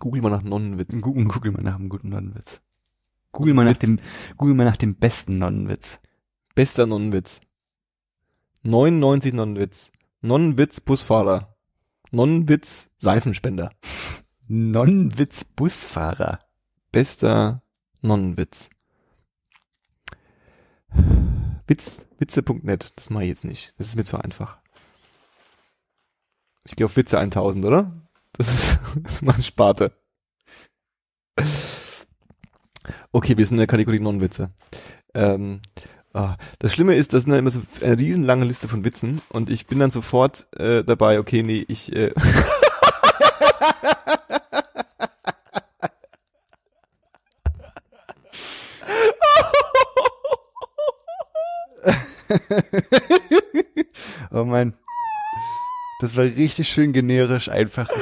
Google mal nach Nonnenwitz. Google, Google mal nach einem guten Nonnenwitz. Google mal nach dem, Google mal nach dem besten Nonnenwitz. Bester Nonnenwitz. 99 Nonnenwitz. Nonnenwitz Busfahrer. Nonnenwitz Seifenspender. Nonnenwitz Busfahrer. Bester Nonnenwitz. Witz, witze.net, das mache ich jetzt nicht. Das ist mir zu einfach. Ich gehe auf Witze 1000, oder? Das ist, das ist meine Sparte. Okay, wir sind in der Kategorie Nonnenwitze. Ähm, ah, das Schlimme ist, das sind immer so eine riesenlange Liste von Witzen und ich bin dann sofort äh, dabei, okay, nee, ich äh, oh mein. Das war richtig schön generisch einfach. Wie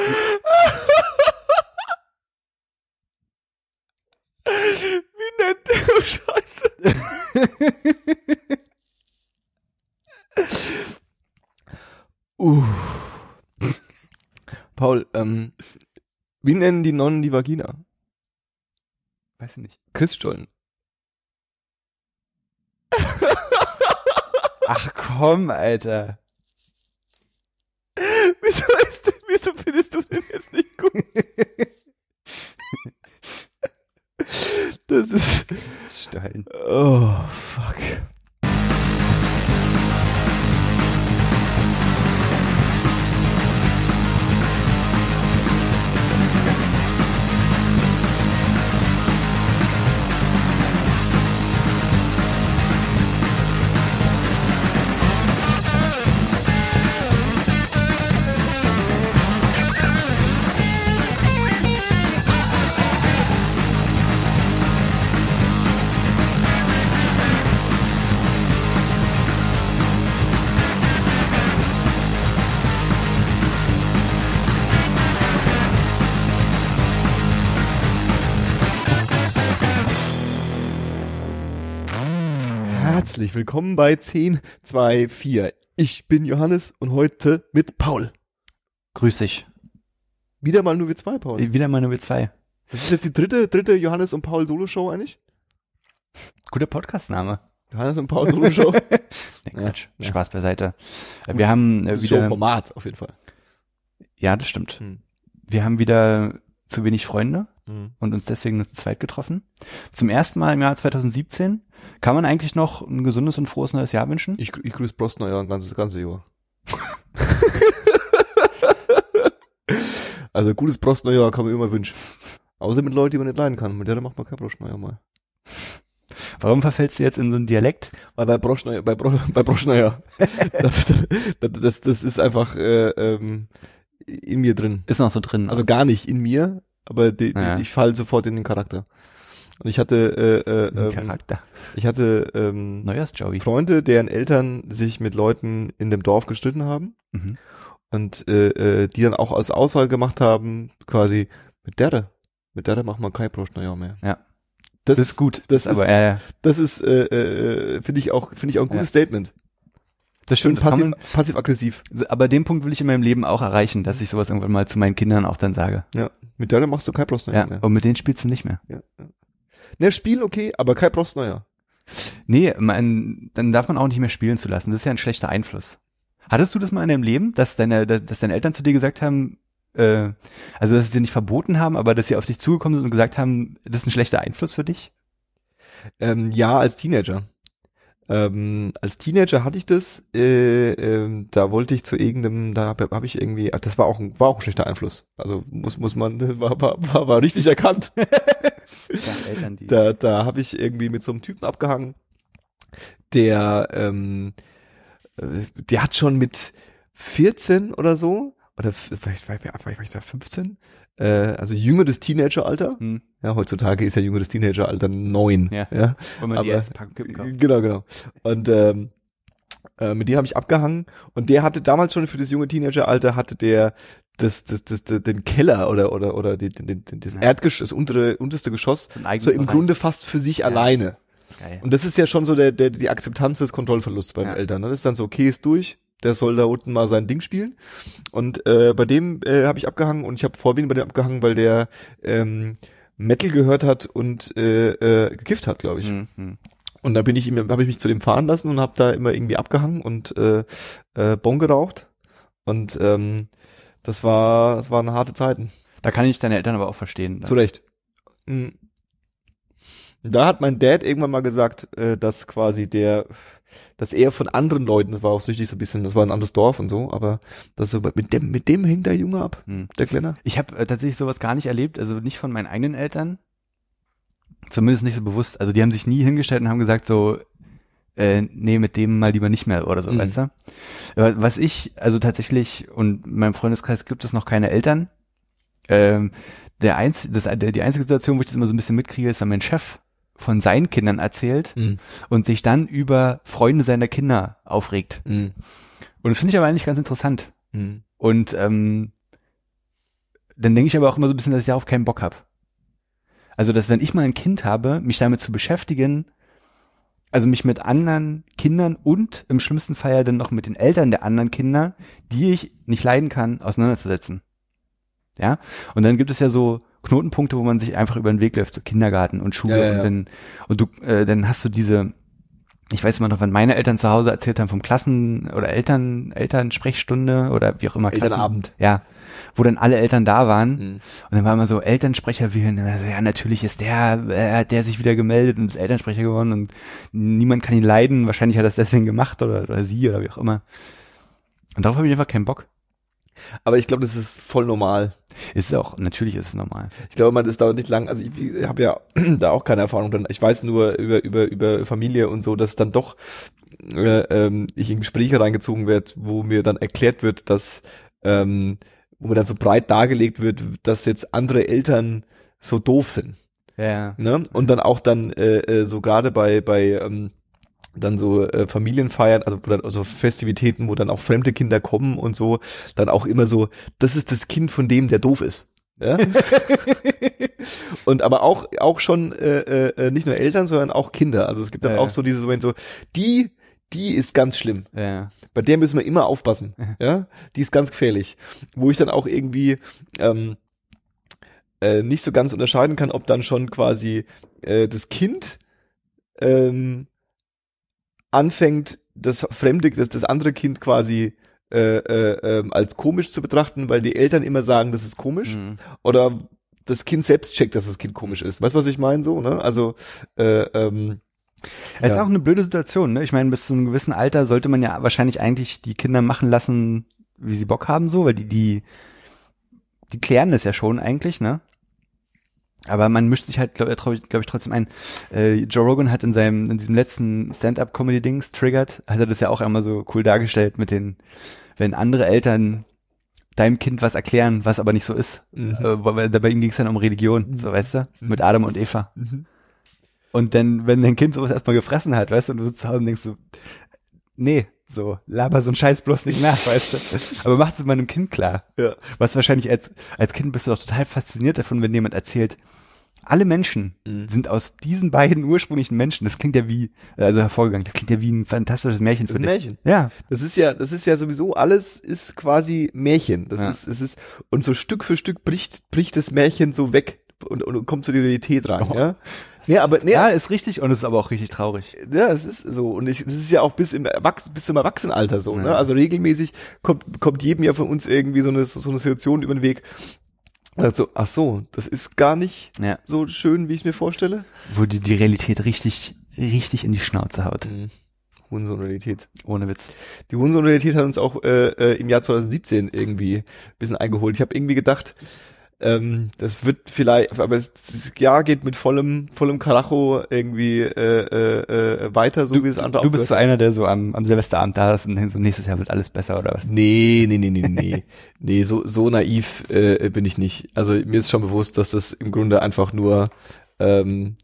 nennt der oh, Scheiße? Uh. Paul, ähm, wie nennen die Nonnen die Vagina? Weiß ich nicht. Christstollen. Ach komm, Alter. Wieso ist wieso findest du den jetzt nicht gut? Das ist, Stollen. oh, fuck. Herzlich willkommen bei 10, 2, 4. Ich bin Johannes und heute mit Paul. Grüß dich. Wieder mal nur wir zwei, Paul. Wieder mal Nummer zwei. Das ist jetzt die dritte, dritte Johannes und Paul Solo-Show eigentlich? Guter Podcastname. Johannes und Paul Solo-Show? Nee, Quatsch. ja. Spaß beiseite. Wir haben äh, wieder, Show-Format auf jeden Fall. ja, das stimmt. Hm. Wir haben wieder zu wenig Freunde Hm. und uns deswegen nur zu zweit getroffen. Zum ersten Mal im Jahr 2017. Kann man eigentlich noch ein gesundes und frohes neues Jahr wünschen? Ich, ich grüße Brostner ja ein ganzes, ganze Jahr. also gutes Brostneujahr kann man immer wünschen. Außer mit Leuten, die man nicht leiden kann. Mit der macht man kein Brostneujahr mal. Warum verfällst du jetzt in so einen Dialekt? Weil bei Broschneuer, bei, Bro, bei Broschneuer, das, das, das ist einfach äh, ähm, in mir drin. Ist noch so drin. Also gar nicht in mir, aber die, die, Ja. ich falle sofort in den Charakter. Und ich hatte, äh, äh, ähm, Charakter. ich hatte ähm. Freunde, deren Eltern sich mit Leuten in dem Dorf gestritten haben Mhm. und äh, äh, die dann auch als Aussage gemacht haben, quasi mit der, mit der macht man kein Broschneujahr mehr. Ja. Das, Das ist gut. Das aber ist, äh, das ist, äh, äh, finde ich auch, finde ich auch ein gutes Ja. Statement. das Schön stimmt. Passiv, passiv-aggressiv. man, aber den Punkt will ich in meinem Leben auch erreichen, dass ich sowas irgendwann mal zu meinen Kindern auch dann sage. Ja. Mit der machst du kein Brostneujahr Ja. mehr. Und mit denen spielst du nicht mehr. Ja. ja. Ne, Spiel okay, aber kein Brostneujahr. Nee, man, dann darf man auch nicht mehr spielen zu lassen. Das ist ja ein schlechter Einfluss. Hattest du das mal in deinem Leben, dass deine, dass deine Eltern zu dir gesagt haben, äh, also dass sie dir nicht verboten haben, aber dass sie auf dich zugekommen sind und gesagt haben, das ist ein schlechter Einfluss für dich? Ähm, ja, als Teenager. Ähm, als Teenager hatte ich das, äh, ähm, da wollte ich zu irgendeinem, da habe hab ich irgendwie, ach, das war auch ein, war auch ein schlechter Einfluss. Also muss muss man, das war war, war, war richtig erkannt. Eltern, da da habe ich irgendwie mit so einem Typen abgehangen, der ähm, äh, der hat schon mit 14 oder so oder vielleicht war ich da 15, äh, also jüngeres Teenageralter. Hm, Ja, heutzutage ist ja jüngeres Teenageralter neun. Ja. ja. wo man die ersten Packung Kippen kauft. Genau, genau. Und ähm, äh, mit dem habe ich abgehangen und der hatte damals schon für das junge Teenageralter hatte der das, das, das, das den Keller oder oder oder den, den, den, das Ja. Erdgeschoss, das untere, unterste Geschoss So im Bereich. Grunde fast für sich alleine. Geil. Und das ist ja schon so der, der die Akzeptanz des Kontrollverlusts beim Ja. Eltern. Ne? Das ist dann so, okay, ist durch, der soll da unten mal sein Ding spielen. Und äh, bei dem äh, habe ich abgehangen und ich habe vorwiegend bei dem abgehangen, weil der ähm, Metal gehört hat und äh, äh, gekifft hat, glaube ich. Mhm. Und da bin ich ihm, habe ich mich zu dem fahren lassen und habe da immer irgendwie abgehangen und äh, äh, Bon geraucht. Und ähm, das war, das waren harte Zeiten. Da kann ich deine Eltern aber auch verstehen. Zu Recht. Mhm. Da hat mein Dad irgendwann mal gesagt, äh, dass quasi der, dass er von anderen Leuten, das war auch süchtig so ein bisschen, das war ein anderes Dorf und so, aber das so mit dem, mit dem hängt der Junge ab, Hm. der Kleiner. Ich habe äh, tatsächlich sowas gar nicht erlebt, also nicht von meinen eigenen Eltern. Zumindest nicht so bewusst. Also die haben sich nie hingestellt und haben gesagt so, äh, nee, mit dem mal lieber nicht mehr oder so, Mhm. weißt du? Aber was ich, also tatsächlich, und in meinem Freundeskreis gibt es noch keine Eltern. Ähm, der einz, das, der, die einzige Situation, wo ich das immer so ein bisschen mitkriege, ist, wenn mein Chef von seinen Kindern erzählt Mhm. und sich dann über Freunde seiner Kinder aufregt. Mhm. Und das finde ich aber eigentlich ganz interessant. Mhm. Und ähm, dann denke ich aber auch immer so ein bisschen, dass ich darauf keinen Bock habe. Also, dass wenn ich mal ein Kind habe, mich damit zu beschäftigen, also mich mit anderen Kindern und im schlimmsten Fall ja dann noch mit den Eltern der anderen Kinder, die ich nicht leiden kann, auseinanderzusetzen. Ja? Und dann gibt es ja so Knotenpunkte, wo man sich einfach über den Weg läuft, so Kindergarten und Schule Ja, ja, und dann und du äh, dann hast du diese ich weiß immer noch, wenn meine Eltern zu Hause erzählt haben vom Klassen- oder Eltern, Elternsprechstunde oder wie auch immer. Klassen- Elternabend. Ja, wo dann alle Eltern da waren. Mhm. Und dann war immer so, Elternsprecher wählen. Also, ja, natürlich ist der, äh, hat der sich wieder gemeldet und ist Elternsprecher geworden und niemand kann ihn leiden. Wahrscheinlich hat er es deswegen gemacht oder, oder sie oder wie auch immer. Und darauf habe ich einfach keinen Bock. Aber ich glaube, das ist voll normal. Ist auch, natürlich ist es normal. Ich glaube, man das dauert nicht lang. Also ich, ich habe ja da auch keine Erfahrung drin. Ich weiß nur über über über Familie und so, dass dann doch äh, ähm, ich in Gespräche reingezogen werde, wo mir dann erklärt wird, dass ähm, wo mir dann so breit dargelegt wird, dass jetzt andere Eltern so doof sind. Ja. Ne? Und dann auch dann äh, äh, so gerade bei bei ähm, dann so äh, Familienfeiern, also wo dann also Festivitäten, wo dann auch fremde Kinder kommen und so, dann auch immer so, das ist das Kind von dem, der doof ist. Ja? und aber auch auch schon äh, äh, nicht nur Eltern, sondern auch Kinder. Also es gibt dann Ja, auch so diese Moment so, die die ist ganz schlimm. Ja. Bei der müssen wir immer aufpassen. Ja, die ist ganz gefährlich. Wo ich dann auch irgendwie ähm, äh, nicht so ganz unterscheiden kann, ob dann schon quasi äh, das Kind ähm, anfängt, das fremde, das, das andere Kind quasi äh, äh, ähm, als komisch zu betrachten, weil die Eltern immer sagen, das ist komisch, Mhm. oder das Kind selbst checkt, dass das Kind komisch ist. Weißt du, was ich meine so, ne? Also äh, ähm, Es ist auch eine blöde Situation, ne? Ich meine, bis zu einem gewissen Alter sollte man ja wahrscheinlich eigentlich die Kinder machen lassen, wie sie Bock haben, so, weil die, die, die klären das ja schon eigentlich, ne? Aber man mischt sich halt, glaube glaub ich, glaub ich, trotzdem ein. Äh, Joe Rogan hat in seinem, in diesem letzten Stand-up-Comedy-Dings, Triggered, hat er das ja auch einmal so cool dargestellt mit den, wenn andere Eltern deinem Kind was erklären, was aber nicht so ist. mhm. Äh, weil bei ihm ging es dann um Religion, so weißt du, mit Adam und Eva. Mhm. Und dann, wenn dein Kind sowas erstmal gefressen hat, weißt du, und du sitzt zu Hause und denkst so, nee, so, laber so ein Scheiß bloß nicht nach, weißt du. Aber mach es mal einem Kind klar. ja. Was wahrscheinlich als, als Kind bist du doch total fasziniert davon, wenn jemand erzählt, alle Menschen Mhm. sind aus diesen beiden ursprünglichen Menschen. Das klingt ja wie, also hervorgegangen, das klingt ja wie ein fantastisches Märchen für Ein dich. Märchen. Ja. Das ist ja, das ist ja sowieso alles ist quasi Märchen. Das Ja. ist, es ist und so Stück für Stück bricht bricht das Märchen so weg und, und kommt zu der Realität rein. Oh. Ja, nee, aber nee, Ja, ja. ist richtig und es ist aber auch richtig traurig. ja, es ist so und ich, das ist ja auch bis im Erwachs bis zum Erwachsenenalter so. Ne? Ja. Also regelmäßig kommt kommt jedem ja von uns irgendwie so eine so eine Situation über den Weg. Also, ach so, das ist gar nicht Ja. so schön, wie ich es mir vorstelle. Wo die, die Realität richtig, richtig in die Schnauze haut. Mhm. Hurensohn-Realität. Ohne Witz. Die Hurensohn-Realität hat uns auch äh, äh, im Jahr 2017 irgendwie ein bisschen eingeholt. Ich habe irgendwie gedacht, ähm, das wird vielleicht, aber das, Jahr geht mit vollem, vollem Karacho irgendwie äh, äh, äh, weiter, so wie das andere Du bist so einer, der so am, am Silvesterabend da ist und denkt so, nächstes Jahr wird alles besser oder was? Nee, nee, nee, nee, nee. nee, so, so naiv äh, bin ich nicht. Also mir ist schon bewusst, dass das im Grunde einfach nur ähm,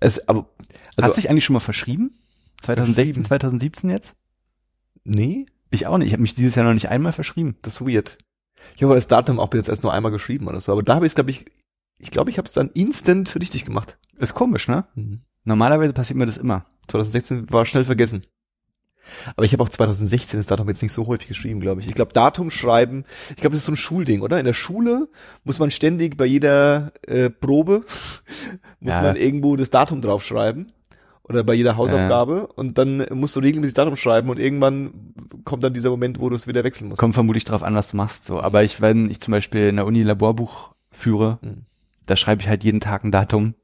es, aber also, Hat sich eigentlich schon mal verschrieben? 2016, Verschrieben? 2017 jetzt? nee, Ich auch nicht. Ich habe mich dieses Jahr noch nicht einmal verschrieben. das ist weird. Ich habe das Datum auch bis jetzt erst nur einmal geschrieben oder so, aber da habe ich es, glaube ich, ich glaube, ich habe es dann instant richtig gemacht. Ist komisch, ne? Mhm. Normalerweise passiert mir das immer. 2016 war schnell vergessen. Aber ich habe auch 2016 das Datum jetzt nicht so häufig geschrieben, glaube ich. Ich glaube, Datum schreiben, ich glaube, das ist so ein Schulding, oder? In der Schule muss man ständig bei jeder äh, Probe, muss Ja. man irgendwo das Datum draufschreiben. Oder bei jeder Hausaufgabe. Und dann musst du regelmäßig Datum schreiben und irgendwann kommt dann dieser Moment, wo du es wieder wechseln musst. Kommt vermutlich drauf an, was du machst, so. Aber ich, wenn ich zum Beispiel in der Uni Laborbuch führe, Mhm. da schreibe ich halt jeden Tag ein Datum.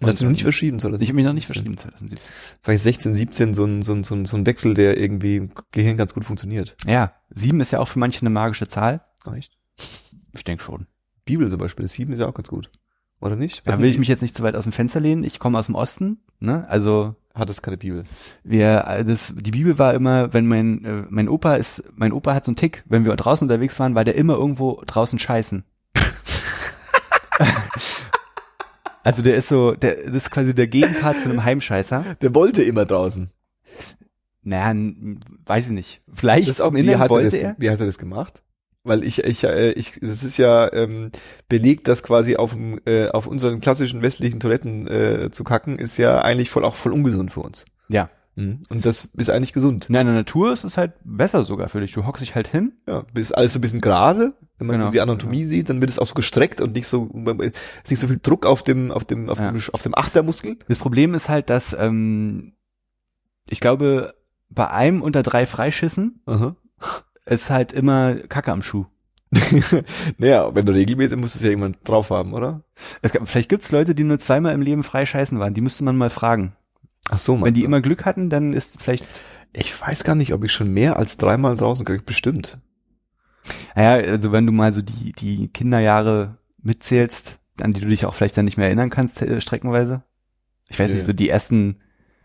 Und hast du noch nicht verschieben sollen? Ich habe mich noch nicht verschrieben 2017. Vielleicht 16, 17 so ein, so ein, so ein, so ein Wechsel, der irgendwie im Gehirn ganz gut funktioniert. Ja, sieben ist ja auch für manche eine magische Zahl. Echt? Ich denke schon. Bibel zum Beispiel, sieben ist ja auch ganz gut. Oder nicht? Da will ich mich jetzt nicht zu weit aus dem Fenster lehnen. Ich komme aus dem Osten, ne? Also Hat es keine Bibel. wir, das, die Bibel war immer, wenn mein, äh, mein Opa ist, mein Opa hat so einen Tick, wenn wir draußen unterwegs waren, war der immer irgendwo draußen scheißen. also der ist so, der, das ist quasi der Gegenpart zu einem Heimscheißer. Der wollte immer draußen. Naja, weiß ich nicht. Vielleicht Das ist auch, im wie hat, er wollte das, er. wie hat er das gemacht? Weil ich, ich, äh, ich, das ist ja ähm, belegt, dass quasi auf, dem, äh, auf unseren klassischen westlichen Toiletten äh, zu kacken, ist ja eigentlich voll auch voll ungesund für uns. Ja. Mhm. Und das ist eigentlich gesund. In der Natur ist es halt besser sogar für dich. Du hockst dich halt hin. Ja, ist alles so ein bisschen gerade. Wenn man Genau. die Anatomie sieht, dann wird es auch so gestreckt und nicht so, ist nicht so viel Druck auf dem, auf dem, auf Ja. dem, auf dem Achtermuskel. Das Problem ist halt, dass ähm, ich glaube, bei einem unter drei Freischissen Aha. Ist halt immer Kacke am Schuh. naja, wenn du regelmäßig musst du es ja irgendwann drauf haben, oder? Es gab, vielleicht gibt's Leute, die nur zweimal im Leben frei scheißen waren. Die müsste man mal fragen. Ach so, Wenn meinst die du? immer Glück hatten, dann ist vielleicht, Ich weiß gar nicht, ob ich schon mehr als dreimal draußen kriege. Bestimmt. naja, also wenn du mal so die, die Kinderjahre mitzählst, an die du dich auch vielleicht dann nicht mehr erinnern kannst, äh, streckenweise. Ich weiß Ja, nicht, so die ersten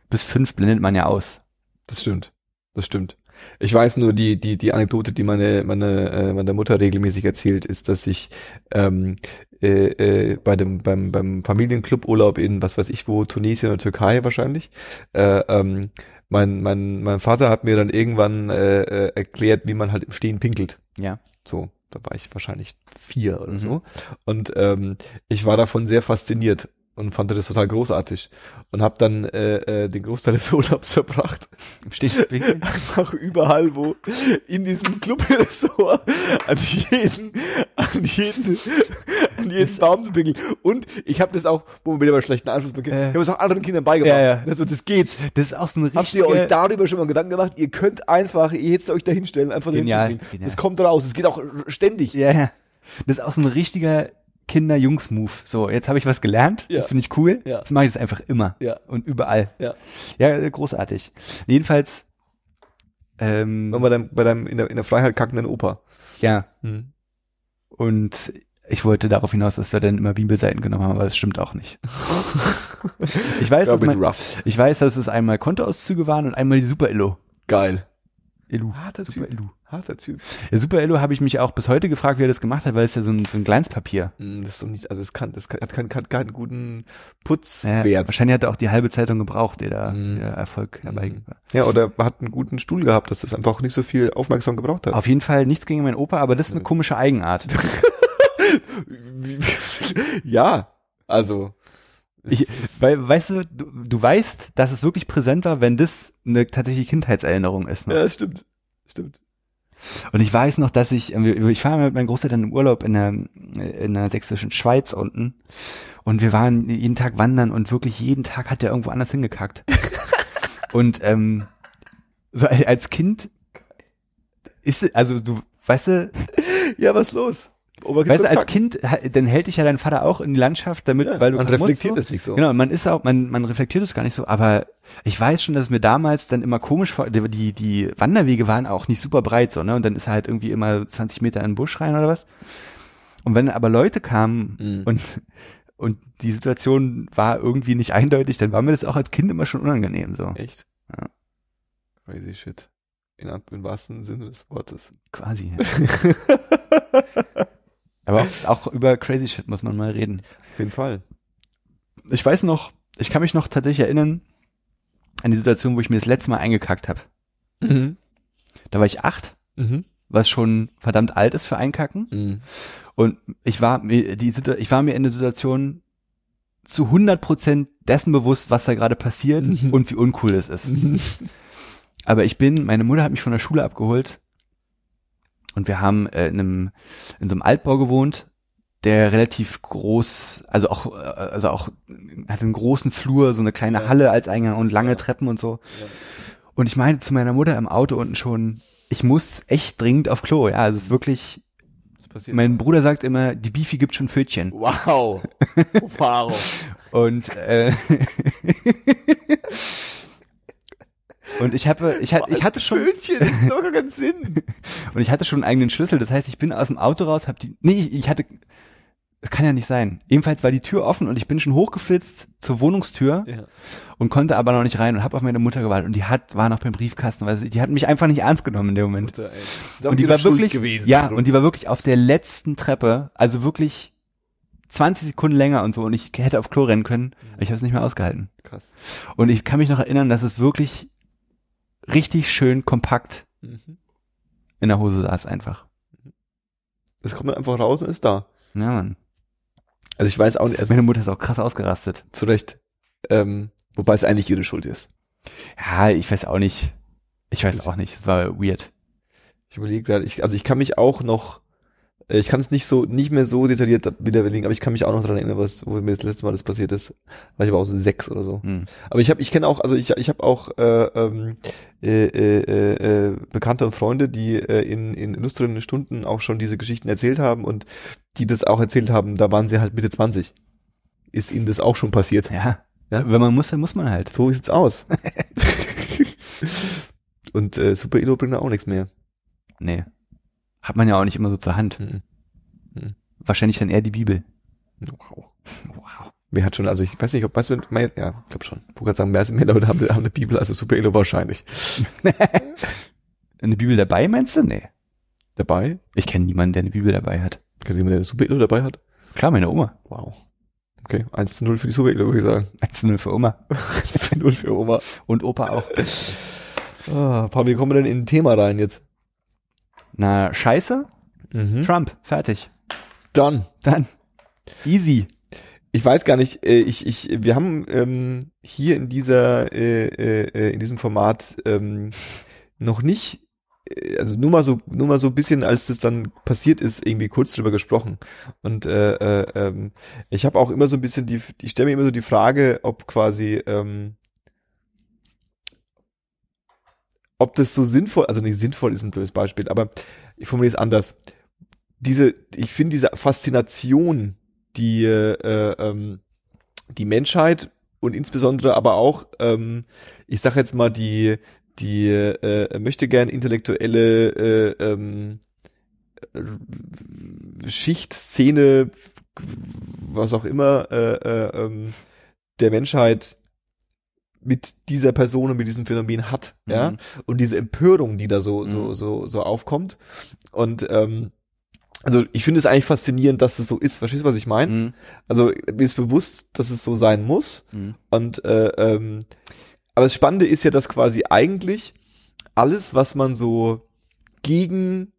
bis fünf blendet man ja aus. Das stimmt. Das stimmt. Ich weiß nur, die, die, die Anekdote, die meine, meine, äh, meine Mutter regelmäßig erzählt, ist, dass ich ähm, äh, äh, bei dem, beim, beim Familienclub-Urlaub in, was weiß ich wo, Tunesien oder Türkei wahrscheinlich, äh, ähm, mein, mein, mein Vater hat mir dann irgendwann äh, äh, erklärt, wie man halt im Stehen pinkelt. Ja. So, da war ich wahrscheinlich vier oder Mhm. so. Und ähm, ich war davon sehr fasziniert und fand das total großartig. Und habe dann äh, äh, den Großteil des Urlaubs verbracht, Im Stehen. einfach überall, wo in diesem Club-Ressort an jeden, an jeden, an jeden Baum zu pinkeln. Und ich habe das auch, wo man wieder bei schlechten Einfluss beginnt, Äh. ich habe es auch anderen Kindern beigebracht. Ja, ja. Also das geht. Das ist auch so ein Habt ihr euch darüber schon mal Gedanken gemacht? Ihr könnt einfach, ihr hättet euch da hinstellen, einfach Genial, genial. Das kommt raus. Es geht auch ständig. Ja, ja. Das ist auch so ein richtiger Kinder-Jungs-Move. So, jetzt habe ich was gelernt. Ja. Das finde ich cool. Ja. Jetzt mache ich das einfach immer. Ja. Und überall. Ja. Ja, großartig. Jedenfalls, ähm, bei deinem, bei deinem in, der, in der Freiheit kackenden Opa. ja. Hm. Und ich wollte darauf hinaus, dass wir dann immer Bibelseiten genommen haben, aber das stimmt auch nicht. ich weiß, dass man, ich weiß, dass es einmal Kontoauszüge waren und einmal die Super Elo. Geil. Elu. Harter Super Typ. Elu. Harter Typ. Ja, Super Elo habe ich mich auch bis heute gefragt, wie er das gemacht hat, weil es ja so ein, so ein Glanzpapier. Hm, Das ist doch nicht, also es kann, das kann, hat keinen, kann keinen guten Ja, Putzwert. wahrscheinlich hat er auch die halbe Zeitung gebraucht, der da Mhm. der Erfolg herbeigebracht hat. Ja, oder hat einen guten Stuhl gehabt, dass das einfach nicht so viel aufmerksam gebraucht hat. Auf jeden Fall nichts gegen meinen Opa, aber das ist eine Ja. komische Eigenart. Ja, also. Ich, weil, weißt du, du, du weißt, dass es wirklich präsent war, wenn das eine tatsächliche Kindheitserinnerung ist. Ne? ja, das stimmt. Stimmt. Und ich weiß noch, dass ich, äh, ich war mit meinen Großeltern im Urlaub in der, in der sächsischen Schweiz unten und wir waren jeden Tag wandern und wirklich jeden Tag hat der irgendwo anders hingekackt. und ähm, so al- als Kind ist, also du, weißt du, Ja, was los? Weißt du, als. Kind, dann hält dich ja dein Vater auch in die Landschaft, damit, ja, weil du man kacken musst, reflektiert so. das nicht so. Genau, man ist auch, man, man reflektiert es gar nicht so, aber ich weiß schon, dass es mir damals dann immer komisch die, die, die Wanderwege waren auch nicht super breit, so, ne, und dann ist er halt irgendwie immer 20 Meter in den Busch rein oder was. Und wenn aber Leute kamen Mhm. und, und die Situation war irgendwie nicht eindeutig, dann war mir das auch als Kind immer schon unangenehm, so. Echt? Ja. Crazy shit. In, Im wahrsten Sinne des Wortes. Quasi. Ja. aber auch, auch über crazy shit muss man mal reden. Auf jeden Fall. Ich weiß noch, ich kann mich noch tatsächlich erinnern an die Situation, wo ich mir das letzte Mal eingekackt habe. Mhm. Da war ich acht, Mhm. was schon verdammt alt ist für Einkacken. Mhm. Und ich war mir, die, ich war mir in der Situation zu 100 Prozent dessen bewusst, was da gerade passiert Mhm. und wie uncool es ist. Mhm. Aber ich bin, meine Mutter hat mich von der Schule abgeholt und wir haben äh, in einem in so einem Altbau gewohnt, der relativ groß, also auch äh, also auch hat einen großen Flur, so eine kleine Ja. Halle als Eingang und lange Ja. Treppen und so. Ja. Und ich meinte zu meiner Mutter im Auto unten schon, ich muss echt dringend auf Klo. Ja, also es ist wirklich. Mein Bruder sagt immer, die Beefy gibt schon Pfötchen. wow. wow. Und äh, und ich habe, ich hatte, ich hatte schon Pfötchen, das doch keinen Sinn. und ich hatte schon einen eigenen Schlüssel. Das heißt, ich bin aus dem Auto raus, hab die, nee, ich, ich hatte, das kann ja nicht sein. Ebenfalls war die Tür offen und ich bin schon hochgeflitzt zur Wohnungstür Ja. und konnte aber noch nicht rein und habe auf meine Mutter gewartet und die hat, war noch beim Briefkasten, weil sie- die hat mich einfach nicht ernst genommen in dem Moment. Mutter, Und die war Schuld wirklich, gewesen. ja, und die war wirklich auf der letzten Treppe, also wirklich 20 Sekunden länger und so und ich hätte auf Klo rennen können, aber ich habe es nicht mehr ausgehalten. Krass. Und ich kann mich noch erinnern, dass es wirklich richtig schön kompakt Mhm. in der Hose saß einfach. Das kommt dann einfach raus und ist da. Ja, Mann. Also ich weiß auch nicht, also Meine Mutter ist auch krass ausgerastet. zu Recht. Ähm, wobei es eigentlich ihre Schuld ist. Ja, ich weiß auch nicht. Ich weiß Das- auch nicht. Es war weird. Ich überlege gerade, ich, also ich kann mich auch noch, ich kann es nicht so, nicht mehr so detailliert wieder überlegen, aber ich kann mich auch noch daran erinnern, was, wo mir das letzte Mal das passiert ist. War ich aber auch so sechs oder so. Hm. Aber ich habe, ich kenne auch, also ich, ich habe auch äh, ähm, äh, äh, äh, äh, Bekannte und Freunde, die äh, in, in illustren Stunden auch schon diese Geschichten erzählt haben und die das auch erzählt haben, da waren sie halt Mitte 20. Ist ihnen das auch schon passiert? Ja. Ja. Wenn man muss, dann muss man halt. So sieht's aus. und äh, Super Elo bringt da auch nichts mehr. Nee. Hat man ja auch nicht immer so zur Hand. Mhm. Wahrscheinlich dann eher die Bibel. Wow. Wow. Wer hat schon, also ich weiß nicht, ob, weißt du, mein, ja, ich glaube schon. Ich wollte gerade sagen, mehr, mehr Leute haben, haben eine Bibel als Super Elo wahrscheinlich. Eine Bibel dabei, meinst du? Nee. Dabei? Ich kenne niemanden, der eine Bibel dabei hat. Kann jemand, der eine Super Elo dabei hat? Klar, meine Oma. Wow. Okay, 1 zu 0 für die Super Elo, würde ich sagen. 1-0 für Oma. 1 zu 0 für Oma. Und Opa auch. Ah, Paul, wie kommen wir denn in ein Thema rein jetzt? Na, scheiße. Mhm. Trump. Fertig. Dann. Dann. Easy. Ich weiß gar nicht, äh, ich, ich, wir haben ähm, hier in dieser, äh, äh, äh, in diesem Format ähm, noch nicht, äh, also nur mal so, nur mal so ein bisschen, als das dann passiert ist, irgendwie kurz drüber gesprochen. Und äh, äh, ähm, ich habe auch immer so ein bisschen die, ich stelle mir immer so die Frage, ob quasi, ähm, ob das so sinnvoll, also nicht sinnvoll ist ein blödes Beispiel, aber ich formuliere es anders. Diese, ich finde diese Faszination, die äh, ähm, die Menschheit und insbesondere aber auch, ähm, ich sag jetzt mal die die äh, möchte gern intellektuelle äh, ähm, äh, Schicht, Szene, was auch immer äh, äh, ähm, der Menschheit mit dieser Person und mit diesem Phänomen hat, ja, Mhm. und diese Empörung, die da so Mhm. so so so aufkommt und ähm, also ich finde es eigentlich faszinierend, dass es so ist. Verstehst du, was ich meine? Mhm. Also mir ist bewusst, dass es so sein muss. Mhm. Und äh, ähm, aber das Spannende ist ja, dass quasi eigentlich alles, was man so gegen,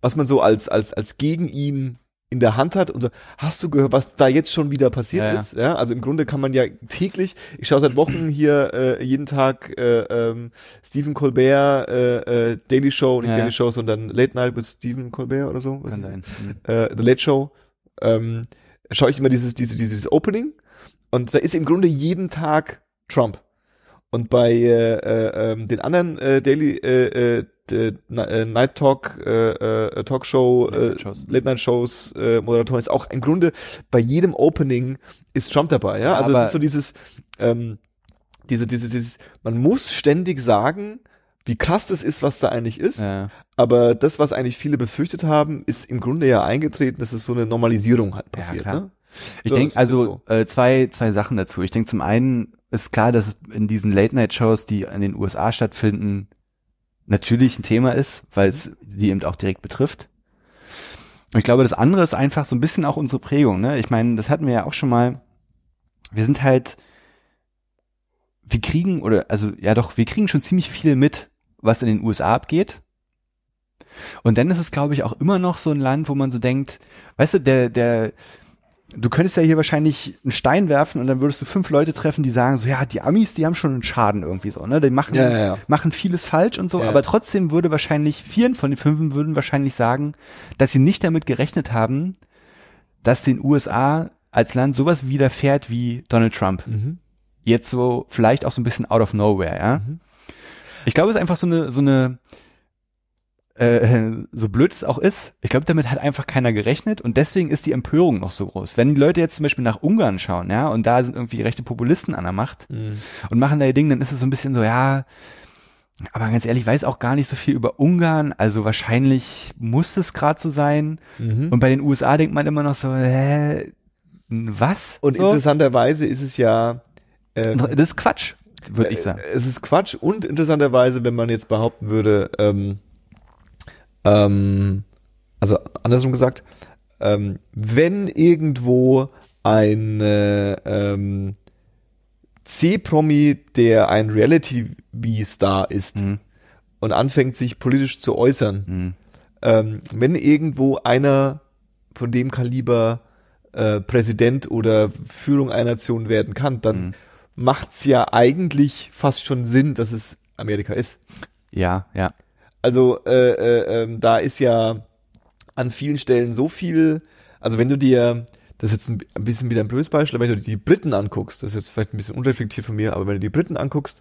was man so als als als gegen ihn in der Hand hat und so, hast du gehört, was da jetzt schon wieder passiert Ja, ist? Ja, also im Grunde kann man ja täglich, ich schaue seit Wochen hier äh, jeden Tag äh, ähm, Stephen Colbert, äh, äh, Daily Show, nicht Ja, Daily. Show, sondern Late Night with Stephen Colbert oder so. Kann sein. Mhm. äh, The Late Show, ähm, schaue ich immer dieses, diese, dieses Opening und da ist im Grunde jeden Tag Trump. Und bei äh, äh, ähm, den anderen äh, Daily äh, äh, äh, Night Talk äh, äh, Talkshow Late äh, Night Shows. Late Night Shows äh, Moderatoren ist auch im Grunde bei jedem Opening ist Trump dabei, ja? Ja, Also es ist so dieses ähm, diese dieses dieses man muss ständig sagen, wie krass das ist, was da eigentlich ist. Ja. Aber das, was eigentlich viele befürchtet haben, ist im Grunde ja eingetreten, dass es so eine Normalisierung halt passiert. klar. ne? Ich So, denke das ist also äh, zwei zwei Sachen dazu. Ich denke zum einen ist klar, dass es in diesen Late Night Shows, die in den USA stattfinden, natürlich ein Thema ist, weil es die eben auch direkt betrifft. Und ich glaube, das andere ist einfach so ein bisschen auch unsere Prägung. Ne? Ich meine, das hatten wir ja auch schon mal. Wir sind halt, wir kriegen oder also ja doch, wir kriegen schon ziemlich viel mit, was in den USA abgeht. Und dann ist es, glaube ich, auch immer noch so ein Land, wo man so denkt, weißt du, der, der, du könntest ja hier wahrscheinlich einen Stein werfen und dann würdest du fünf Leute treffen, die sagen so, ja, die Amis, die haben schon einen Schaden irgendwie so, ne? Die machen, Ja, ja, ja. machen vieles falsch und so, aber trotzdem würde wahrscheinlich, vier von den fünf würden wahrscheinlich sagen, dass sie nicht damit gerechnet haben, dass den USA als Land sowas widerfährt wie Donald Trump. Mhm. Jetzt so, vielleicht auch so ein bisschen out of nowhere, ja? Ich glaube, es ist einfach so eine, so eine, äh, so blöd es auch ist, ich glaube, damit hat einfach keiner gerechnet und deswegen ist die Empörung noch so groß. Wenn die Leute jetzt zum Beispiel nach Ungarn schauen, ja, und da sind irgendwie rechte Populisten an der Macht Mhm. und machen da ihr Ding, dann ist es so ein bisschen so, ja, aber ganz ehrlich, ich weiß auch gar nicht so viel über Ungarn, also wahrscheinlich muss es gerade so sein. Mhm. Und bei den USA denkt man immer noch so, hä, was? Und so? interessanterweise ist es ja, äh, Das ist Quatsch, würde ich sagen. Es ist Quatsch und interessanterweise, wenn man jetzt behaupten würde, ähm, ähm, also andersrum gesagt, ähm, wenn irgendwo ein äh, ähm, C-Promi, der ein Reality-V-Star ist Mhm. und anfängt, sich politisch zu äußern, Mhm. ähm, wenn irgendwo einer von dem Kaliber äh, Präsident oder Führung einer Nation werden kann, dann Mhm. macht's ja eigentlich fast schon Sinn, dass es Amerika ist. Ja, ja. Also äh, äh, ähm, da ist ja an vielen Stellen so viel, also wenn du dir, das ist jetzt ein, bisschen wieder ein blödes Beispiel, aber wenn du dir die Briten anguckst, das ist jetzt vielleicht ein bisschen unreflektiert von mir, aber wenn du die Briten anguckst,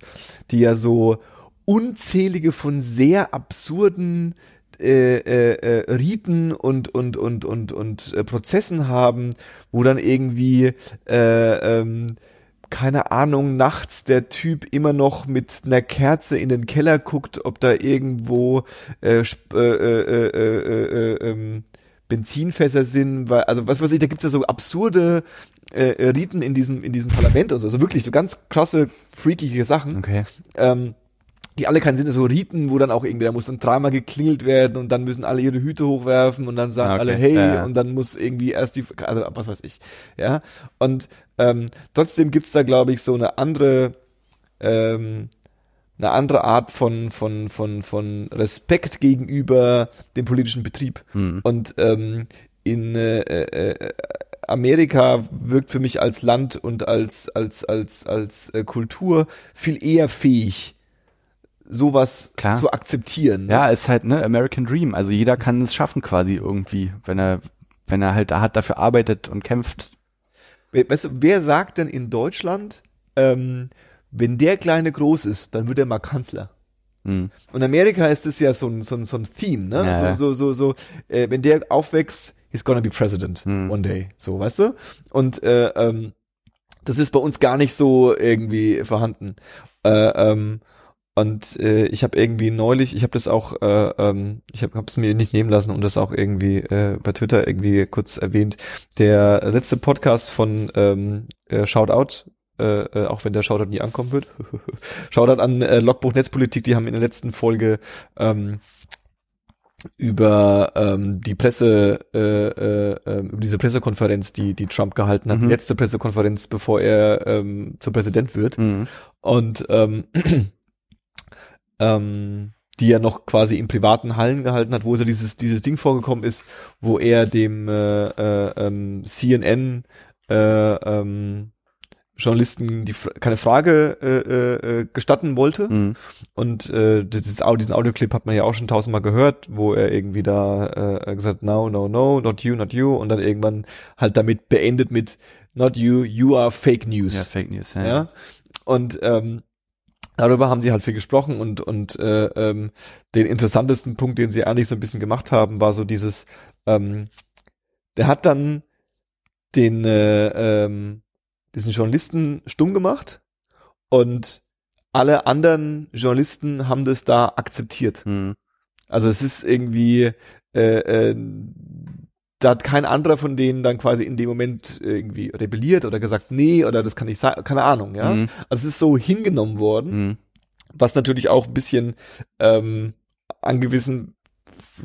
die ja so unzählige von sehr absurden äh, äh, äh, Riten und und und und und äh, Prozessen haben, wo dann irgendwie äh, ähm, keine Ahnung, nachts der Typ immer noch mit einer Kerze in den Keller guckt, ob da irgendwo äh, äh, äh, äh, äh, äh, ähm, Benzinfässer sind, weil, also was weiß ich, da gibt's ja so absurde äh, äh, Riten in diesem, in diesem Parlament und so, also wirklich so ganz krasse, freakige Sachen Okay. ähm, die alle keinen Sinn, so Riten, wo dann auch irgendwie, da muss dann dreimal geklingelt werden und dann müssen alle ihre Hüte hochwerfen und dann sagen Ah, okay. alle hey ja. und dann muss irgendwie erst die, also was weiß ich, ja. Und ähm, trotzdem gibt's da, glaube ich, so eine andere, ähm, eine andere Art von, von, von, von Respekt gegenüber dem politischen Betrieb. Hm. Und ähm, in äh, äh, Amerika wirkt für mich als Land und als als als als äh, Kultur viel eher fähig, sowas Klar. zu akzeptieren. ne? Ja, ist halt, ne, American Dream. Also jeder kann es schaffen quasi irgendwie, wenn er, wenn er halt da hat, dafür arbeitet und kämpft. We- Weißt du, wer sagt denn in Deutschland, ähm, wenn der Kleine groß ist, dann wird er mal Kanzler? Hm. Und Amerika ist es ja so ein, so ein, so ein Theme, ne? Ja. So, so, so, so, äh, wenn der aufwächst, he's gonna be president Hm. one day. So, weißt du? Und äh, ähm, das ist bei uns gar nicht so irgendwie vorhanden. Äh, ähm, und äh, ich habe irgendwie neulich, ich habe das auch, äh, ähm, ich habe es mir nicht nehmen lassen und das auch irgendwie äh, bei Twitter irgendwie kurz erwähnt. Der letzte Podcast von ähm, äh, Shoutout, äh, äh, auch wenn der Shoutout nie ankommen wird. Shoutout an äh, Logbuch Netzpolitik, die haben in der letzten Folge ähm, über ähm, die Presse, äh, äh, äh, über diese Pressekonferenz, die die Trump gehalten hat, Mhm. die letzte Pressekonferenz, bevor er ähm, zum Präsident wird. Hm. Und ähm, ähm, die er noch quasi in privaten Hallen gehalten hat, wo so dieses dieses Ding vorgekommen ist, wo er dem äh, äh, ähm, CNN äh, ähm, Journalisten die keine Frage äh, äh, äh, gestatten wollte. Hm. Und äh, dieses, diesen Audioclip hat man ja auch schon tausendmal gehört, wo er irgendwie da äh, gesagt, no, no, no, not you, not you, und dann irgendwann halt damit beendet mit not you, you are fake news. Ja, Fake News, ja. ja. Und ähm, darüber haben sie halt viel gesprochen und und äh, ähm, den interessantesten Punkt, den sie eigentlich so ein bisschen gemacht haben, war so dieses, ähm, der hat dann den äh, ähm, diesen Journalisten stumm gemacht und alle anderen Journalisten haben das da akzeptiert. Hm. Also es ist irgendwie, äh, äh, da hat kein anderer von denen dann quasi in dem Moment irgendwie rebelliert oder gesagt, nee, oder das kann nicht sein, keine Ahnung, ja. Hm. Also es ist so hingenommen worden, Hm. was natürlich auch ein bisschen ähm, an gewissen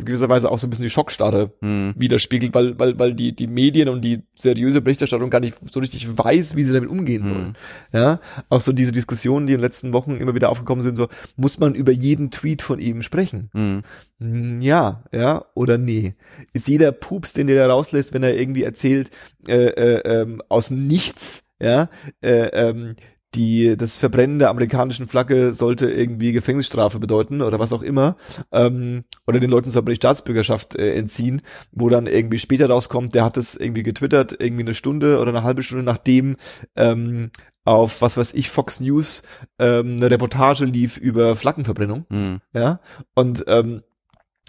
gewisserweise auch so ein bisschen die Schockstarre Hm. widerspiegelt, weil, weil, weil die, die Medien und die seriöse Berichterstattung gar nicht so richtig weiß, wie sie damit umgehen sollen. Hm. Ja, auch so diese Diskussionen, die in den letzten Wochen immer wieder aufgekommen sind, so, muss man über jeden Tweet von ihm sprechen? Hm. Hm, Ja, ja, oder nee. Ist jeder Pups, den der da rauslässt, wenn er irgendwie erzählt, äh, äh, ähm, aus dem Nichts, ja, äh, ähm, die, das Verbrennen der amerikanischen Flagge sollte irgendwie Gefängnisstrafe bedeuten oder was auch immer, ähm, oder den Leuten soll man die Staatsbürgerschaft äh, entziehen, wo dann irgendwie später rauskommt, der hat es irgendwie getwittert, irgendwie eine Stunde oder eine halbe Stunde nachdem ähm, auf, was weiß ich, Fox News ähm, eine Reportage lief über Flaggenverbrennung Hm. ja, und ähm,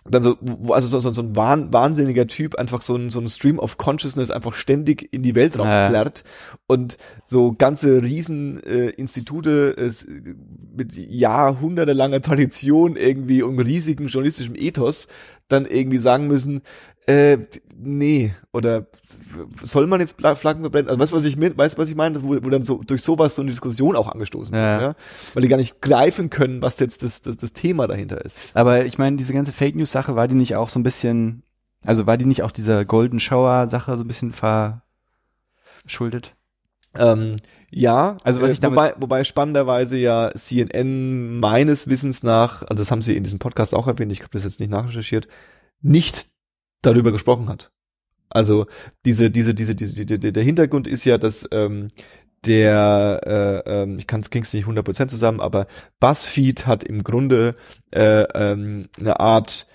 dann so, also so, so, so ein wahn, wahnsinniger Typ einfach so ein, so ein Stream of Consciousness einfach ständig in die Welt rausplärrt und so ganze riesen äh, Institute äh, mit jahrhundertelanger Tradition irgendwie und riesigem journalistischem Ethos dann irgendwie sagen müssen, äh, nee, oder soll man jetzt Flaggen verbrennen? Also weißt du, was ich mein, weißt du, was ich meine? Wo, wo dann so durch sowas so eine Diskussion auch angestoßen Ja. wird, ja? Weil die gar nicht greifen können, was jetzt das, das, das Thema dahinter ist. Aber ich meine, diese ganze Fake News Sache, war die nicht auch so ein bisschen, also war die nicht auch dieser Golden Shower Sache so ein bisschen verschuldet? Ähm, ja, Also, was äh, ich damit- wobei, wobei spannenderweise ja CNN meines Wissens nach, also das haben sie in diesem Podcast auch erwähnt, ich habe das jetzt nicht nachrecherchiert, nicht darüber gesprochen hat. Also diese, diese, diese, diese, die, der Hintergrund ist ja, dass ähm, der, äh, ähm, ich kann es ging's nicht 100% zusammen, aber BuzzFeed hat im Grunde äh, ähm, eine Art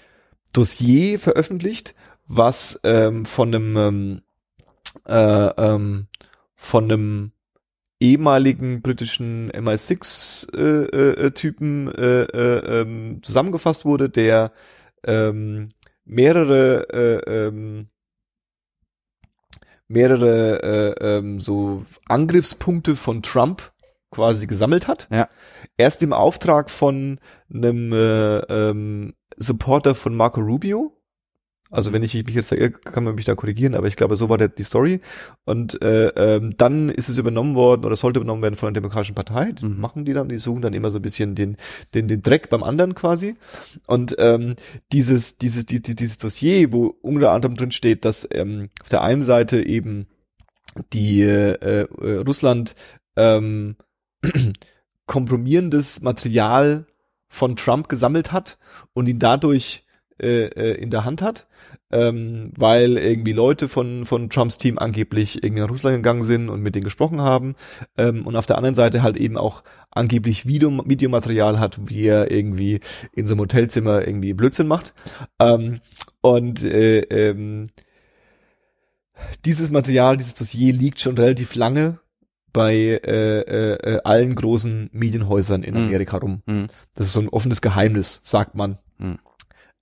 Dossier veröffentlicht, was ähm, von einem ähm, äh, ähm, von einem ehemaligen britischen MI6-Typen äh, äh, ähm, zusammengefasst wurde, der ähm, mehrere äh, ähm, mehrere äh, ähm, so Angriffspunkte von Trump quasi gesammelt hat. Ja. Erst im Auftrag von einem äh, ähm, Supporter von Marco Rubio. Also wenn ich mich jetzt da kann man mich da korrigieren, aber ich glaube, so war der, die Story. Und äh, ähm, dann ist es übernommen worden oder sollte übernommen werden von der Demokratischen Partei. Die Mhm. machen die dann, die suchen dann immer so ein bisschen den, den, den Dreck beim anderen quasi. Und ähm, dieses, dieses, die, die, dieses Dossier, wo unter anderem drin steht, dass ähm, auf der einen Seite eben die äh, äh, Russland ähm, kompromierendes Material von Trump gesammelt hat und ihn dadurch äh, äh, in der Hand hat, ähm, weil irgendwie Leute von von Trumps Team angeblich irgendwie nach Russland gegangen sind und mit denen gesprochen haben ähm, und auf der anderen Seite halt eben auch angeblich Video, Videomaterial hat, wie er irgendwie in so einem Hotelzimmer irgendwie Blödsinn macht ähm, und äh, ähm, dieses Material, dieses Dossier liegt schon relativ lange bei äh, äh, äh, allen großen Medienhäusern in Hm. Amerika rum. Hm. Das ist so ein offenes Geheimnis, sagt man. Hm.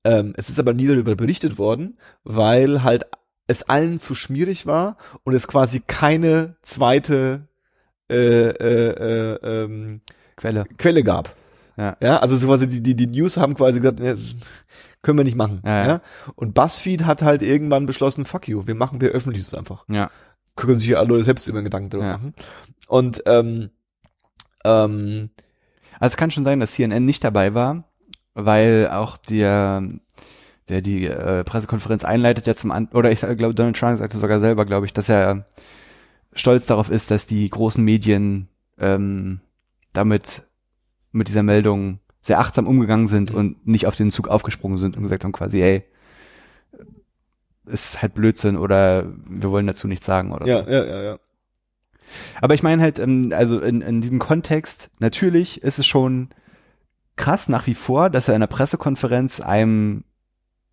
Ähm, es ist aber nie darüber berichtet worden, weil halt es allen zu schmierig war und es quasi keine zweite äh, äh, äh, ähm, Quelle. Quelle gab. Ja. Ja, also so quasi die, die, die News haben quasi gesagt, ja, können wir nicht machen. Ja, Ja, ja. Und BuzzFeed hat halt irgendwann beschlossen, fuck you, wir machen, wir öffentlich das einfach. Ja. Können sich ja alle Leute selbst immer Gedanken darüber Ja. machen. Und ähm, ähm, Also es kann schon sein, dass CNN nicht dabei war, weil auch der, der die äh, Pressekonferenz einleitet, ja zum An oder ich glaube Donald Trump sagte sogar selber, glaube ich, dass er stolz darauf ist, dass die großen Medien ähm, damit mit dieser Meldung sehr achtsam umgegangen sind Mhm. und nicht auf den Zug aufgesprungen sind und gesagt haben quasi, ey, ist halt Blödsinn oder wir wollen dazu nichts sagen oder ja, so. ja, ja, ja. Aber ich meine halt, ähm, also in, in diesem Kontext, natürlich ist es schon krass nach wie vor, dass er in der Pressekonferenz einem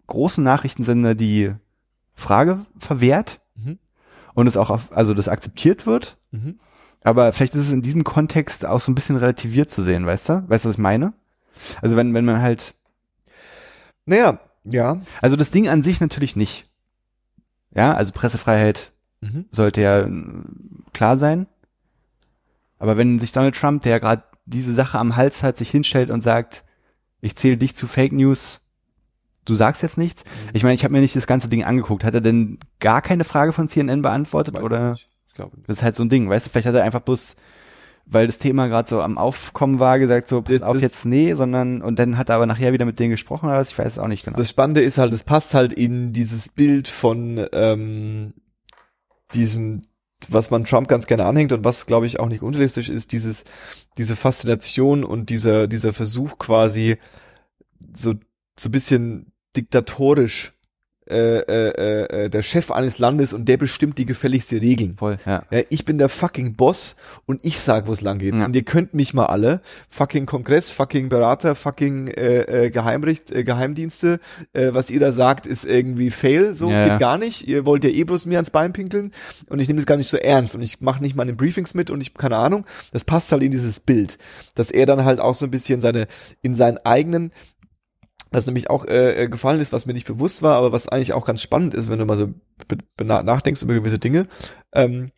großen Nachrichtensender die Frage verwehrt Mhm. und es auch auf, also das akzeptiert wird. Mhm. Aber vielleicht ist es in diesem Kontext auch so ein bisschen relativiert zu sehen, weißt du? Weißt du, was ich meine? Also wenn, wenn man halt, Naja, ja. also das Ding an sich natürlich nicht. Ja, also Pressefreiheit Mhm. sollte ja äh, klar sein. Aber wenn sich Donald Trump, der gerade diese Sache am Hals hat, sich hinstellt und sagt, ich zähle dich zu Fake News, du sagst jetzt nichts. Ich meine, ich habe mir nicht das ganze Ding angeguckt. Hat er denn gar keine Frage von CNN beantwortet Weiß ich oder? nicht. Ich glaube nicht. Das ist halt so ein Ding, weißt du? Vielleicht hat er einfach bloß weil das Thema gerade so am Aufkommen war, gesagt so, pass Das- auf jetzt nee, sondern und dann hat er aber nachher wieder mit denen gesprochen oder was, ich weiß es auch nicht genau. Das Spannende ist halt, es passt halt in dieses Bild von ähm, diesem, was man Trump ganz gerne anhängt und was, glaube ich, auch nicht unrealistisch ist, dieses, diese Faszination und dieser, dieser Versuch quasi so, so bisschen diktatorisch äh, äh, äh, der Chef eines Landes und der bestimmt die gefälligste Regeln. Voll, ja. Ja, ich bin der fucking Boss und ich sag, wo es lang geht. Ja. Und ihr könnt mich mal alle, fucking Kongress, fucking Berater, fucking äh, äh, Geheimrecht, äh, Geheimdienste, äh, was ihr da sagt, ist irgendwie fail, so Ja, geht gar nicht. Ihr wollt ja eh bloß mir ans Bein pinkeln und ich nehme das gar nicht so ernst und ich mache nicht mal in den Briefings mit und ich keine Ahnung. Das passt halt in dieses Bild, dass er dann halt auch so ein bisschen seine in seinen eigenen was nämlich auch äh, äh, gefallen ist, was mir nicht bewusst war, aber was eigentlich auch ganz spannend ist, wenn du mal so nachdenkst über gewisse Dinge. Ähm,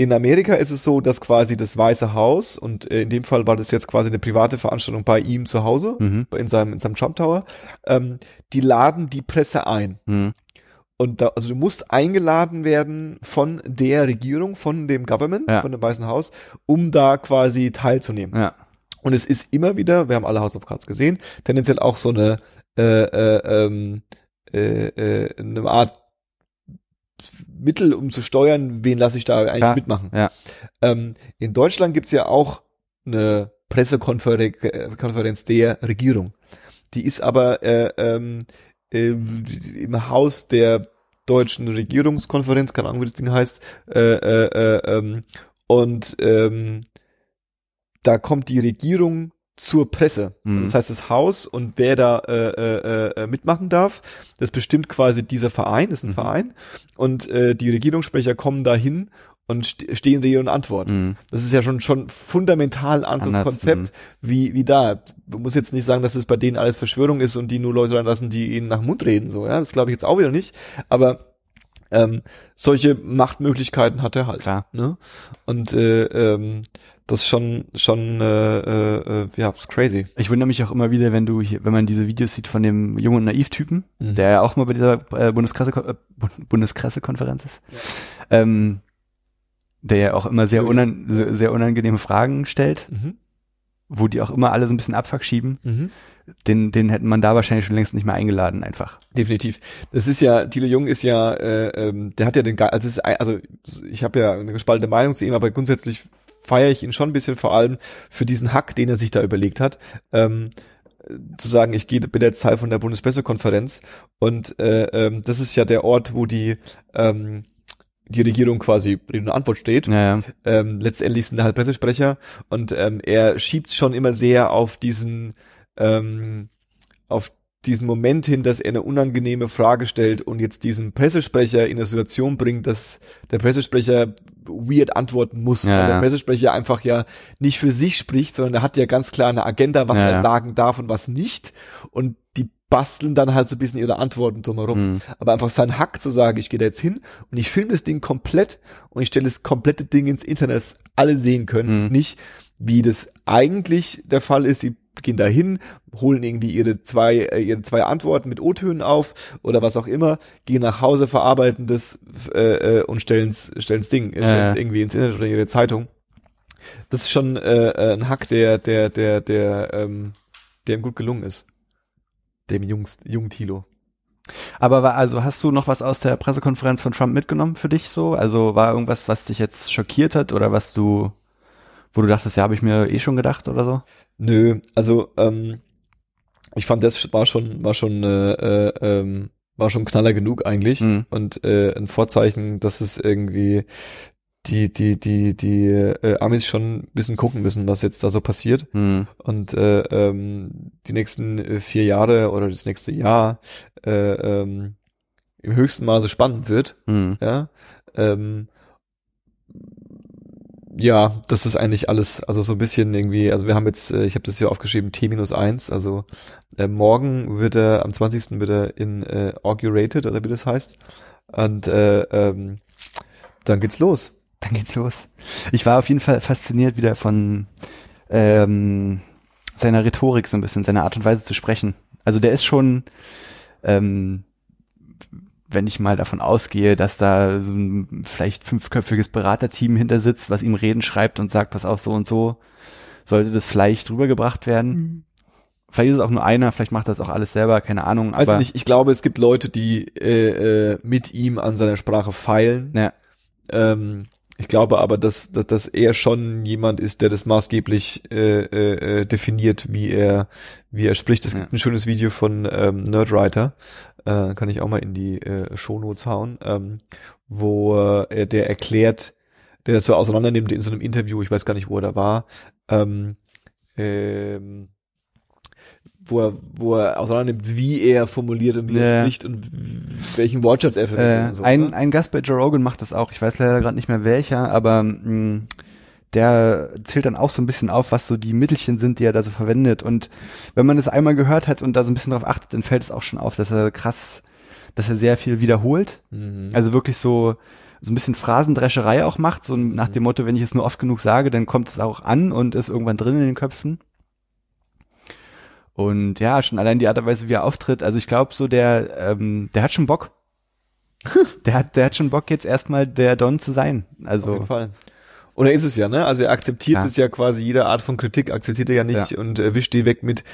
in Amerika ist es so, dass quasi das Weiße Haus, und äh, in dem Fall war das jetzt quasi eine private Veranstaltung bei ihm zu Hause, Mhm. in seinem, in seinem Trump Tower, ähm, die laden die Presse ein. Mhm. Und da, also du musst eingeladen werden von der Regierung, von dem Government, Ja. von dem Weißen Haus, um da quasi teilzunehmen. Ja. Und es ist immer wieder, wir haben alle House of Cards gesehen, tendenziell auch so eine, äh, äh, ähm, äh, äh, eine Art Mittel, um zu steuern, wen lasse ich da eigentlich Klar, mitmachen. ja. Ähm, in Deutschland gibt's ja auch eine Pressekonferenz Konferenz der Regierung. Die ist aber äh, ähm, äh, im Haus der deutschen Regierungskonferenz, keine Ahnung, wie das Ding heißt, äh, äh, äh, ähm, und ähm, da kommt die Regierung zur Presse. Mhm. Das heißt, das Haus und wer da äh, äh, äh, mitmachen darf, das bestimmt quasi dieser Verein, ist ein Mhm. Verein. Und äh, die Regierungssprecher kommen dahin und st stehen Rede und Antwort. Mhm. Das ist ja schon schon fundamental anderes Anders, Konzept wie wie da. Du musst jetzt nicht sagen, dass es bei denen alles Verschwörung ist und die nur Leute reinlassen, die ihnen nach dem Mund reden. So, ja, das glaube ich jetzt auch wieder nicht. Aber ähm, solche Machtmöglichkeiten hat er halt. Klar. Ne? Und äh, ähm, das ist schon schon äh, äh, äh, ja ist crazy. Ich wundere mich auch immer wieder, wenn du hier, wenn man diese Videos sieht von dem jungen und Naiv-Typen, Mhm. der ja auch mal bei dieser äh, Bundeskresse, äh, ist, ähm, der ja auch immer sehr, unan, sehr, unangenehme Fragen stellt, Mhm. wo die auch immer alle so ein bisschen Abfuck schieben. Mhm. Den, den hätten man da wahrscheinlich schon längst nicht mehr eingeladen einfach. Definitiv. Das ist ja, Thilo Jung ist ja, äh, ähm, der hat ja den, also, es ist, ein- also ich habe ja eine gespaltene Meinung zu ihm, aber grundsätzlich feiere ich ihn schon ein bisschen, vor allem für diesen Hack, den er sich da überlegt hat. Ähm, zu sagen, ich gehe, bin jetzt Teil von der Bundespressekonferenz und äh, ähm, das ist ja der Ort, wo die ähm, die Regierung quasi und Antwort steht. Ja, ja. Ähm, letztendlich sind da halt Pressesprecher und ähm, er schiebt schon immer sehr auf diesen ähm, auf diesen Moment hin, dass er eine unangenehme Frage stellt und jetzt diesen Pressesprecher in eine Situation bringt, dass der Pressesprecher weird antworten muss, Ja, weil der ja. Pressesprecher einfach ja nicht für sich spricht, sondern er hat ja ganz klar eine Agenda, was Ja, er sagen darf und was nicht und die basteln dann halt so ein bisschen ihre Antworten drumherum. Mhm. Aber einfach sein Hack zu sagen, ich gehe da jetzt hin und ich filme das Ding komplett und ich stelle das komplette Ding ins Internet, dass alle sehen können. Mhm. Nicht, wie das eigentlich der Fall ist. Sie gehen da hin, holen irgendwie ihre zwei, äh, ihre zwei Antworten mit O-Tönen auf oder was auch immer, gehen nach Hause, verarbeiten das äh, äh, und stellen's stellen's Ding, äh, stellen's irgendwie ins Internet oder in ihre Zeitung. Das ist schon äh, äh, ein Hack, der, der, der, der, ähm, der ihm gut gelungen ist. Dem Jungs, jungen Tilo. Aber war, also hast du noch was aus der Pressekonferenz von Trump mitgenommen für dich so? Also war irgendwas, was dich jetzt schockiert hat oder was du, wo du dachtest, ja, habe ich mir eh schon gedacht oder so? Nö, also ähm, ich fand das war schon war schon äh, äh, ähm, war schon Knaller genug eigentlich Mhm. und äh, ein Vorzeichen, dass es irgendwie die die die die äh, Amis schon ein bisschen gucken müssen, was jetzt da so passiert Hm. und äh, ähm, die nächsten äh, vier Jahre oder das nächste Jahr äh, ähm, im höchsten Maße spannend wird Hm. ja. Ähm, ja, das ist eigentlich alles, also so ein bisschen irgendwie, also wir haben jetzt, äh, ich habe das hier aufgeschrieben, T minus eins, also äh, morgen wird er, am 20. wird er in äh, Augurated, oder wie das heißt. Und äh, ähm, dann geht's los. Dann geht's los. Ich war auf jeden Fall fasziniert wieder von ähm, seiner Rhetorik so ein bisschen, seiner Art und Weise zu sprechen. Also der ist schon, ähm, wenn ich mal davon ausgehe, dass da so ein vielleicht fünfköpfiges Beraterteam hinter sitzt, was ihm Reden schreibt und sagt, pass auf, so und so, sollte das vielleicht rübergebracht werden. Mhm. Vielleicht ist es auch nur einer, vielleicht macht das auch alles selber, keine Ahnung. Also nicht, ich glaube, es gibt Leute, die äh, äh, mit ihm an seiner Sprache feilen. Ja. Ähm, ich glaube aber, dass, dass, dass er schon jemand ist, der das maßgeblich äh, äh, definiert, wie er, wie er spricht. Es ja. gibt ein schönes Video von ähm, Nerdwriter, äh, kann ich auch mal in die äh, Shownotes hauen, ähm, wo äh, der erklärt, der das so auseinander nimmt in so einem Interview, ich weiß gar nicht, wo er da war, ähm, ähm, wo er, wo er auseinandernimmt, wie er formuliert und wie ja. er spricht und welchen Wortschatz er verwendet. Äh, und so, ein, ne? ein Gast bei Joe Rogan macht das auch. Ich weiß leider gerade nicht mehr welcher, aber mh, mm, der zählt dann auch so ein bisschen auf, was so die Mittelchen sind, die er da so verwendet. Und wenn man das einmal gehört hat und da so ein bisschen drauf achtet, dann fällt es auch schon auf, dass er krass, dass er sehr viel wiederholt. Mhm. Also wirklich so, so ein bisschen Phrasendrescherei auch macht, so nach mhm. dem Motto, wenn ich es nur oft genug sage, dann kommt es auch an und ist irgendwann drin in den Köpfen. Und ja, schon allein die Art und Weise, wie er auftritt. Also ich glaube, so der, ähm, der hat schon Bock. der hat, der hat schon Bock, jetzt erstmal der Don zu sein. Also. Auf jeden Fall. Und er ist es ja, ne? Also er akzeptiert ja. es ja quasi, jede Art von Kritik akzeptiert er ja nicht ja. und er wischt die weg mit,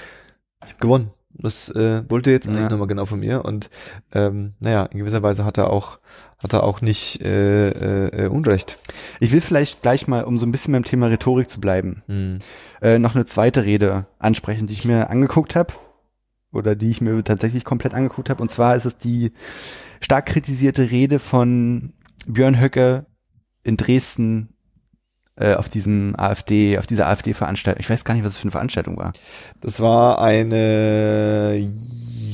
ich hab gewonnen. Das äh, wollte jetzt eigentlich ja. nochmal genau von mir. Und ähm, naja, in gewisser Weise hat er auch hat er auch nicht äh, äh, äh, Unrecht. Ich will vielleicht gleich mal, um so ein bisschen beim Thema Rhetorik zu bleiben, hm. äh, noch eine zweite Rede ansprechen, die ich mir angeguckt habe oder die ich mir tatsächlich komplett angeguckt habe. Und zwar ist es die stark kritisierte Rede von Björn Höcke in Dresden äh, auf diesem AfD, auf dieser AfD-Veranstaltung. Ich weiß gar nicht, was es für eine Veranstaltung war. Das war eine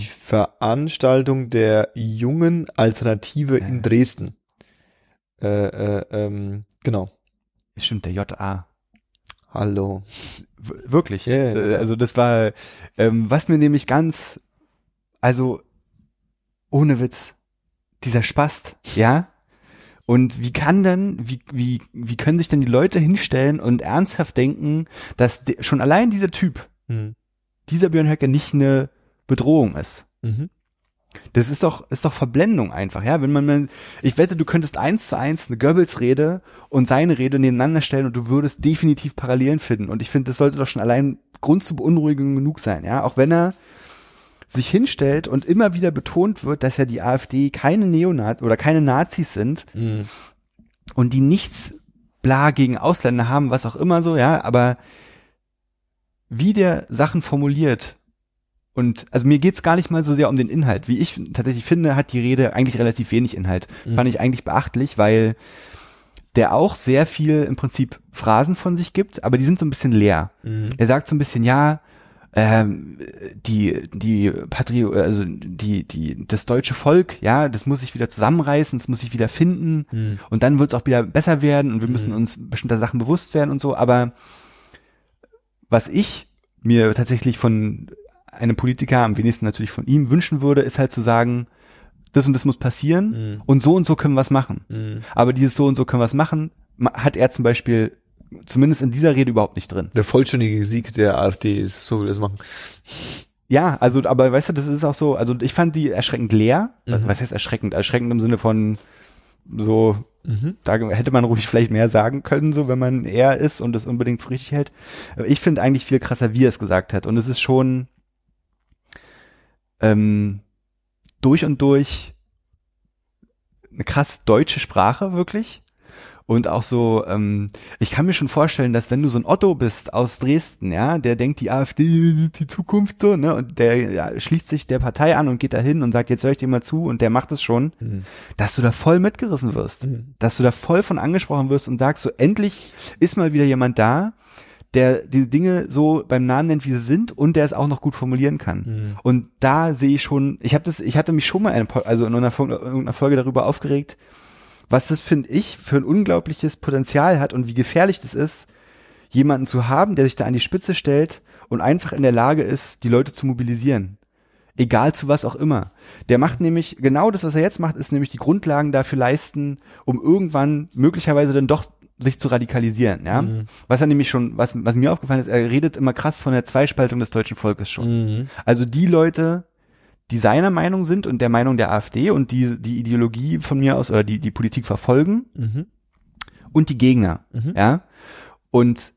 Veranstaltung der jungen Alternative ja. in Dresden. Äh, äh, ähm, genau. Stimmt, der JA. Hallo. W wirklich. Yeah, also das war, ähm, was mir nämlich ganz, also ohne Witz, dieser Spast, ja. Und wie kann denn, wie, wie, wie können sich denn die Leute hinstellen und ernsthaft denken, dass die, schon allein dieser Typ, hm. dieser Björn Höcke nicht eine Bedrohung ist? Mhm. Das ist doch, ist doch Verblendung einfach, ja. Wenn man, ich wette, du könntest eins zu eins eine Goebbels-Rede und seine Rede nebeneinander stellen und du würdest definitiv Parallelen finden. Und ich finde, das sollte doch schon allein Grund zur Beunruhigung genug sein, ja. Auch wenn er sich hinstellt und immer wieder betont wird, dass ja die AfD keine Neonaz oder keine Nazis sind mhm. und die nichts bla gegen Ausländer haben, was auch immer so, ja, aber wie der Sachen formuliert, und also mir geht's gar nicht mal so sehr um den Inhalt. Wie ich tatsächlich finde, hat die Rede eigentlich relativ wenig Inhalt. Mhm. Fand ich eigentlich beachtlich, weil der auch sehr viel im Prinzip Phrasen von sich gibt, aber die sind so ein bisschen leer. Mhm. Er sagt so ein bisschen, ja, ähm, die die Patrio also die die das deutsche Volk ja das muss sich wieder zusammenreißen es muss sich wieder finden mhm. und dann wird es auch wieder besser werden und wir müssen mhm. uns bestimmter Sachen bewusst werden und so aber was ich mir tatsächlich von einem Politiker, am wenigsten natürlich von ihm, wünschen würde, ist halt zu sagen, das und das muss passieren mhm. und so und so können wir es machen. Mhm. Aber dieses so und so können wir es machen, hat er zum Beispiel zumindest in dieser Rede überhaupt nicht drin. Der vollständige Sieg der AfD ist, so will es machen. Ja, also, aber weißt du, das ist auch so, also ich fand die erschreckend leer. Mhm. Was heißt erschreckend? Erschreckend im Sinne von so, mhm. da hätte man ruhig vielleicht mehr sagen können, so wenn man er ist und das unbedingt für richtig hält. Aber ich finde eigentlich viel krasser, wie er es gesagt hat. Und es ist schon, ähm, durch und durch eine krass deutsche Sprache wirklich. Und auch so, ähm, ich kann mir schon vorstellen, dass wenn du so ein Otto bist aus Dresden, ja, der denkt, die AfD die Zukunft so, ne, und der ja, schließt sich der Partei an und geht da hin und sagt, jetzt höre ich dir mal zu und der macht es schon, mhm. dass du da voll mitgerissen wirst, mhm. dass du da voll von angesprochen wirst und sagst, so endlich ist mal wieder jemand da, der die Dinge so beim Namen nennt, wie sie sind und der es auch noch gut formulieren kann. Mhm. Und da sehe ich schon, ich habe das, ich hatte mich schon mal eine, also in einer, in einer Folge darüber aufgeregt, was das finde ich für ein unglaubliches Potenzial hat und wie gefährlich das ist, jemanden zu haben, der sich da an die Spitze stellt und einfach in der Lage ist, die Leute zu mobilisieren. Egal zu was auch immer. Der macht nämlich, genau das, was er jetzt macht, ist nämlich die Grundlagen dafür leisten, um irgendwann möglicherweise dann doch sich zu radikalisieren, ja. Mhm. Was er nämlich schon, was, was mir aufgefallen ist, er redet immer krass von der Zweispaltung des deutschen Volkes schon. Mhm. Also die Leute, die seiner Meinung sind und der Meinung der AfD und die die Ideologie von mir aus oder die die Politik verfolgen Mhm. und die Gegner, Mhm. ja. Und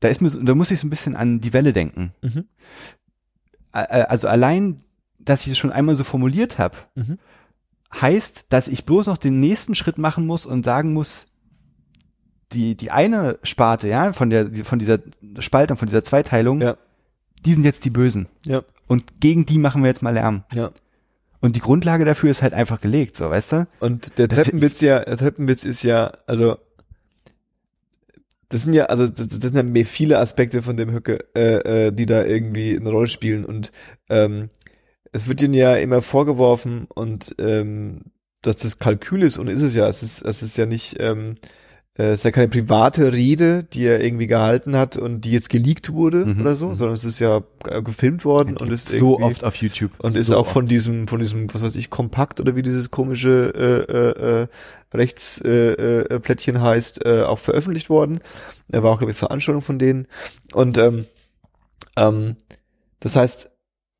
da ist mir so, da muss ich so ein bisschen an die Welle denken. Mhm. Also allein, dass ich es schon einmal so formuliert habe, Mhm. heißt, dass ich bloß noch den nächsten Schritt machen muss und sagen muss, die, die eine Sparte, ja, von der, von dieser Spaltung, von dieser Zweiteilung, Ja. Die sind jetzt die Bösen. Ja. Und gegen die machen wir jetzt mal Lärm. Ja. Und die Grundlage dafür ist halt einfach gelegt, so, weißt du? Und der Treppenwitz ja, der Treppenwitz ist ja, also das sind ja, also das, das sind ja mehr viele Aspekte von dem Höcke, äh, äh, die da irgendwie eine Rolle spielen. Und ähm, es wird ihnen ja immer vorgeworfen und ähm, dass das Kalkül ist und ist es ja. Es ist, es ist ja nicht, ähm, äh, es ist ja keine private Rede, die er irgendwie gehalten hat und die jetzt geleakt wurde Mhm. oder so, sondern es ist ja äh, gefilmt worden und ist so oft auf YouTube. und ist so auch oft. von diesem, von diesem, was weiß ich, Kompakt oder wie dieses komische äh, äh, äh, Rechtsplättchen äh, äh, Plättchen heißt, äh, auch veröffentlicht worden. Er war auch, glaube ich, Veranstaltung von denen. Und ähm, ähm, das heißt,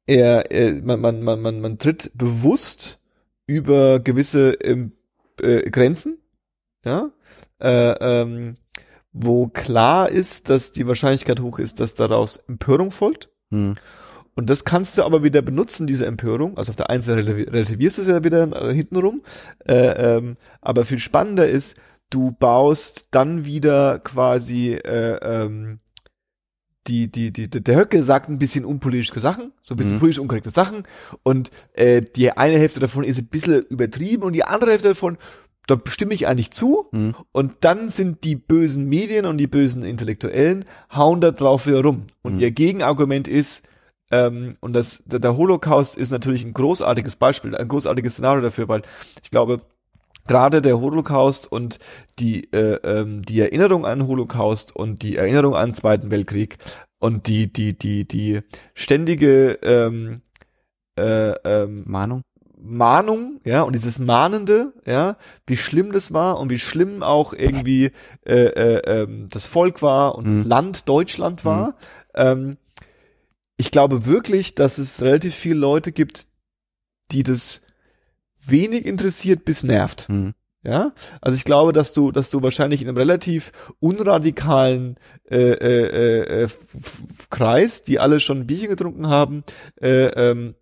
er, er man, man, man, man, man tritt bewusst über gewisse ähm, äh, Grenzen, ja, äh, ähm, wo klar ist, dass die Wahrscheinlichkeit hoch ist, dass daraus Empörung folgt. Hm. Und das kannst du aber wieder benutzen, diese Empörung. Also auf der einen Seite relativ- relativierst du es ja wieder äh, hintenrum. Äh, ähm, aber viel spannender ist, du baust dann wieder quasi äh, ähm, die, die, die, der Höcke sagt ein bisschen unpolitische Sachen, so ein bisschen Mhm. politisch unkorrekte Sachen. Und äh, die eine Hälfte davon ist ein bisschen übertrieben und die andere Hälfte davon, da stimme ich eigentlich zu. Hm. Und dann sind die bösen Medien und die bösen Intellektuellen hauen da drauf wieder rum. Und Mhm. ihr Gegenargument ist, ähm, und das, der, der Holocaust ist natürlich ein großartiges Beispiel, ein großartiges Szenario dafür, weil ich glaube, gerade der Holocaust und die, äh, ähm, die Erinnerung an Holocaust und die Erinnerung an Zweiten Weltkrieg und die, die, die, die ständige ähm, äh, ähm, Mahnung? Mahnung, ja, und dieses Mahnende, ja, wie schlimm das war und wie schlimm auch irgendwie äh, äh, ähm, das Volk war und das Mhm. Land Deutschland war. Ähm, ich glaube wirklich, dass es relativ viele Leute gibt, die das wenig interessiert bis nervt. Hm. Ja, also ich glaube, dass du, dass du wahrscheinlich in einem relativ unradikalen äh, äh, äh, äh, Kreis, die alle schon ein Bierchen getrunken haben, äh, ähm,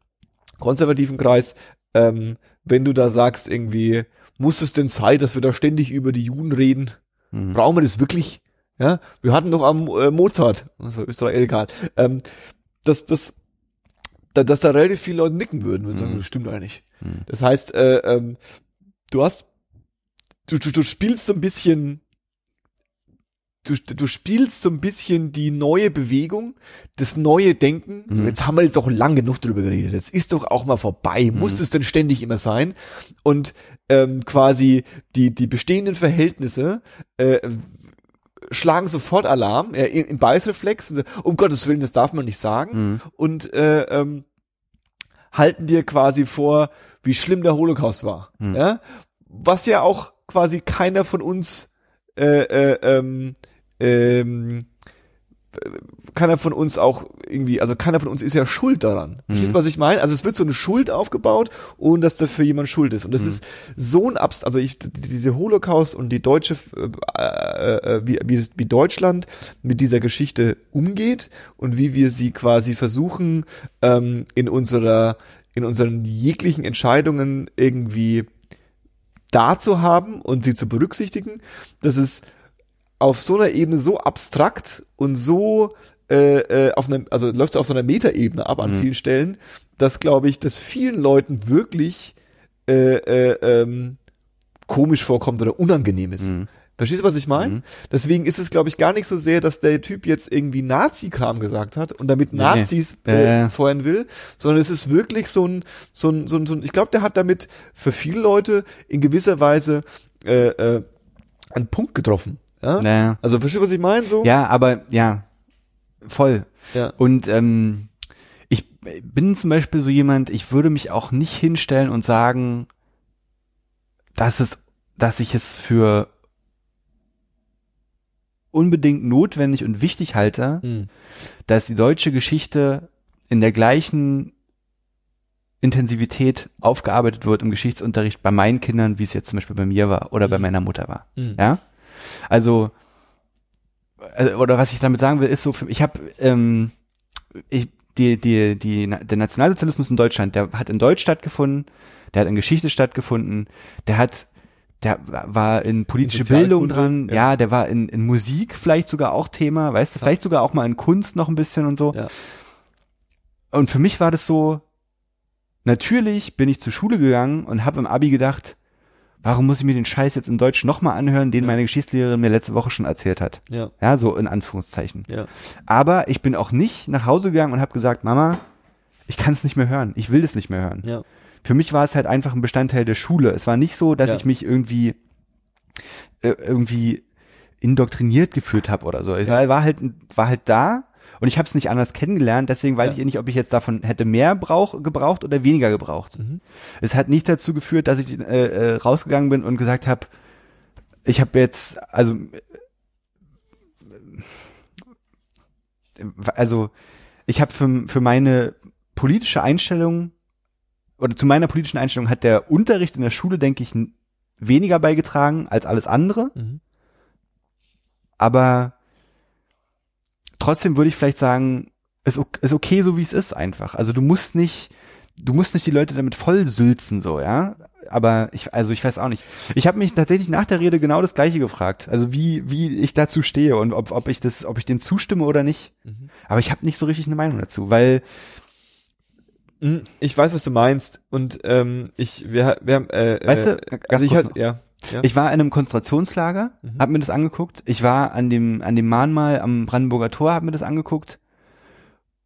konservativen Kreis, ähm, wenn du da sagst irgendwie, muss es denn sein, dass wir da ständig über die Juden reden? Hm. Brauchen wir das wirklich? Ja, wir hatten doch am äh, Mozart, das war Österreich, egal, ähm, dass, dass, da, dass da relativ viele Leute nicken würden, sagen, Mhm. das stimmt eigentlich. Hm. Das heißt, äh, ähm, du hast, du, du, du spielst so ein bisschen, du, du spielst so ein bisschen die neue Bewegung, das neue Denken. Mhm. Jetzt haben wir jetzt doch lang genug drüber geredet. Jetzt ist doch auch mal vorbei. Muss Mhm. es denn ständig immer sein? Und ähm, quasi die, die bestehenden Verhältnisse äh, schlagen sofort Alarm, äh, im, im Beißreflex. Um Gottes Willen, das darf man nicht sagen Hm. und äh, ähm, halten dir quasi vor, wie schlimm der Holocaust war. Hm. Ja? Was ja auch quasi keiner von uns äh, äh, ähm, ähm, keiner von uns auch irgendwie, also keiner von uns ist ja schuld daran. Verstehst du, Mhm. was ich meine? Also es wird so eine Schuld aufgebaut, ohne dass dafür jemand schuld ist. Und das Mhm. ist so ein Abst, also ich, diese Holocaust und die deutsche, äh, äh, wie, wie, wie Deutschland mit dieser Geschichte umgeht und wie wir sie quasi versuchen, ähm, in unserer, in unseren jeglichen Entscheidungen irgendwie da zu haben und sie zu berücksichtigen, das ist auf so einer Ebene so abstrakt und so äh, äh, auf einer, also läuft es auf so einer Metaebene ab an Mhm. vielen Stellen, dass glaube ich, dass vielen Leuten wirklich äh, äh, ähm, komisch vorkommt oder unangenehm ist. Hm. Verstehst du, was ich meine? Mhm. Deswegen ist es, glaube ich, gar nicht so sehr, dass der Typ jetzt irgendwie Nazi-Kram gesagt hat und damit Nee. Nazis äh, Äh. feuern will, sondern es ist wirklich so ein, so ein, so ein, so ein ich glaube, der hat damit für viele Leute in gewisser Weise äh, äh, einen Punkt getroffen. Ja? Naja. Also verstehst du, was ich meine? So? Ja, aber ja, voll. Ja. Und ähm, ich bin zum Beispiel so jemand, ich würde mich auch nicht hinstellen und sagen, dass es, dass ich es für unbedingt notwendig und wichtig halte, Hm. dass die deutsche Geschichte in der gleichen Intensivität aufgearbeitet wird im Geschichtsunterricht bei meinen Kindern, wie es jetzt zum Beispiel bei mir war oder bei Mhm. meiner Mutter war. Mhm. Ja, also äh, oder was ich damit sagen will, ist so, für, ich habe ähm, ich, die, die, die, der Nationalsozialismus in Deutschland, der hat in Deutsch stattgefunden, der hat in Geschichte stattgefunden, der hat, der war in politische Bildung Sozialkunde, dran, ja. ja, der war in, in Musik vielleicht sogar auch Thema, weißt du, vielleicht sogar auch mal in Kunst noch ein bisschen und so. Ja. Und für mich war das so, natürlich bin ich zur Schule gegangen und habe im Abi gedacht, warum muss ich mir den Scheiß jetzt in Deutsch nochmal anhören, den Ja. meine Geschichtslehrerin mir letzte Woche schon erzählt hat. Ja, Ja, so in Anführungszeichen. ja. Aber ich bin auch nicht nach Hause gegangen und habe gesagt, Mama, ich kann es nicht mehr hören. Ich will das nicht mehr hören. Ja. Für mich war es halt einfach ein Bestandteil der Schule. Es war nicht so, dass Ja. ich mich irgendwie äh, irgendwie indoktriniert gefühlt habe oder so. Ich war, war halt war halt da und ich habe es nicht anders kennengelernt. Deswegen weiß Ja. ich nicht, ob ich jetzt davon hätte mehr brauch, gebraucht oder weniger gebraucht. Mhm. Es hat nicht dazu geführt, dass ich äh, äh, rausgegangen bin und gesagt habe, ich habe jetzt also also ich habe für, für meine politische Einstellung oder zu meiner politischen Einstellung hat der Unterricht in der Schule, denke ich, weniger beigetragen als alles andere. Mhm. Aber trotzdem würde ich vielleicht sagen, ist, ist okay, so wie es ist einfach. Also du musst nicht, du musst nicht die Leute damit vollsülzen, so, ja. Aber ich, also ich weiß auch nicht. Ich habe mich tatsächlich nach der Rede genau das Gleiche gefragt. Also wie, wie ich dazu stehe und ob, ob ich das, ob ich dem zustimme oder nicht. Mhm. Aber ich habe nicht so richtig eine Meinung dazu, weil Mhm. Ich weiß, was du meinst. Und ähm, ich, wir, wir haben, äh, Weißt du, äh, ganz also ich halt, ja, ja. Ich war in einem Konzentrationslager, Mhm. hab mir das angeguckt. Ich war an dem an dem Mahnmal am Brandenburger Tor, hab mir das angeguckt.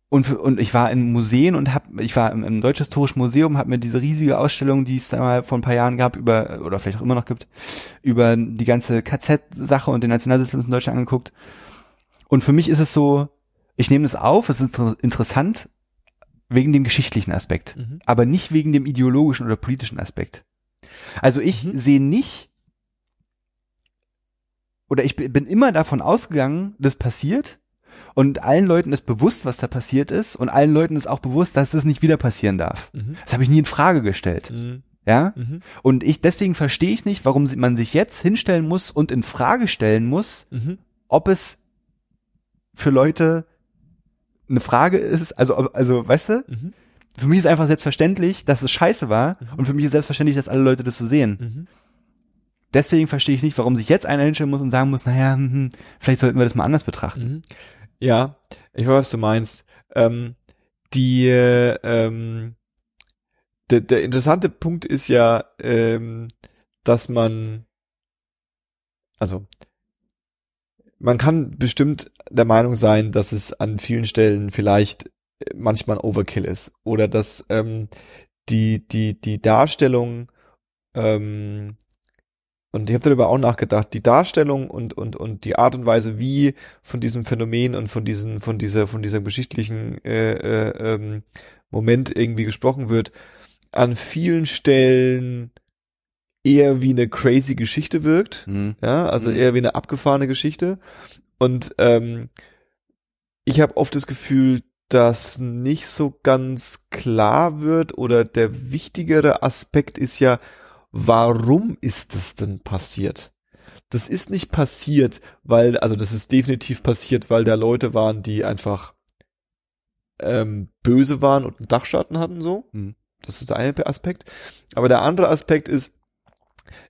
Und und ich war in Museen und hab ich war im, im Deutschhistorischen Museum, hab mir diese riesige Ausstellung, die es da mal vor ein paar Jahren gab über oder vielleicht auch immer noch gibt, über die ganze KZ-Sache und den Nationalsozialismus in Deutschland angeguckt. Und für mich ist es so, ich nehme das auf, es ist inter- interessant wegen dem geschichtlichen Aspekt Mhm. aber nicht wegen dem ideologischen oder politischen Aspekt. Also ich Mhm. sehe nicht oder ich bin immer davon ausgegangen, das passiert und allen Leuten ist bewusst, was da passiert ist und allen Leuten ist auch bewusst, dass das nicht wieder passieren darf. Mhm. Das habe ich nie in Frage gestellt, Mhm. ja? Mhm. Und ich deswegen verstehe ich nicht, warum man sich jetzt hinstellen muss und in Frage stellen muss, Mhm. ob es für Leute eine Frage ist, also also weißt du, Mhm. Für mich ist einfach selbstverständlich, dass es scheiße war Mhm. und für mich ist selbstverständlich, dass alle Leute das so sehen. Mhm. Deswegen verstehe ich nicht, warum sich jetzt einer hinstellen muss und sagen muss, naja, hm, hm, vielleicht sollten wir das mal anders betrachten. Mhm. Ja, ich weiß, was du meinst. Ähm, die, äh, ähm, der, der interessante Punkt ist ja, ähm, dass man, also, man kann bestimmt der Meinung sein, dass es an vielen Stellen vielleicht manchmal ein Overkill ist oder dass ähm, die die die Darstellung ähm, und ich habe darüber auch nachgedacht, die Darstellung und und und die Art und Weise, wie von diesem Phänomen und von diesen von dieser von dieser geschichtlichen äh, äh, ähm, Moment irgendwie gesprochen wird, an vielen Stellen eher wie eine crazy Geschichte wirkt. Mhm. Ja, also Mhm. eher wie eine abgefahrene Geschichte. Und ähm, ich habe oft das Gefühl, dass nicht so ganz klar wird oder der wichtigere Aspekt ist ja, warum ist es denn passiert? Das ist nicht passiert, weil, also das ist definitiv passiert, weil da Leute waren, die einfach ähm, böse waren und einen Dachschatten hatten, so. Mhm. Das ist der eine Aspekt. Aber der andere Aspekt ist,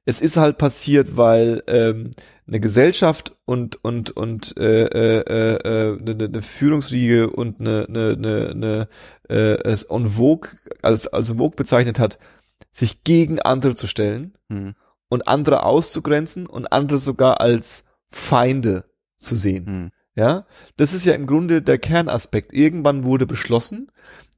es ist halt passiert, weil ähm, eine Gesellschaft und und und äh, äh, äh, eine, eine Führungsriege und eine eine eine, eine äh, es en vogue als als en vogue bezeichnet hat, sich gegen andere zu stellen Mhm. und andere auszugrenzen und andere sogar als Feinde zu sehen. Mhm. Ja, das ist ja im Grunde der Kernaspekt. Irgendwann wurde beschlossen,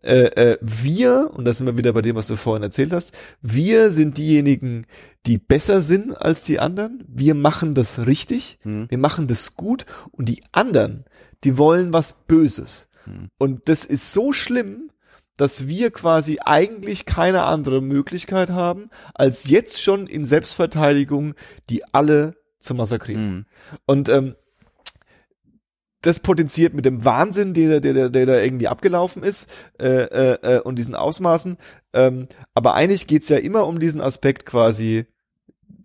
äh, äh, wir, und da sind wir wieder bei dem, was du vorhin erzählt hast, wir sind diejenigen, die besser sind als die anderen. Wir machen das richtig, Mhm. wir machen das gut und die anderen, die wollen was Böses. Mhm. Und das ist so schlimm, dass wir quasi eigentlich keine andere Möglichkeit haben, als jetzt schon in Selbstverteidigung die alle zu massakrieren. Mhm. Und ähm, das potenziert mit dem Wahnsinn, der, der, der, der da irgendwie abgelaufen ist äh, äh, äh, und diesen Ausmaßen. Ähm, aber eigentlich geht's ja immer um diesen Aspekt quasi,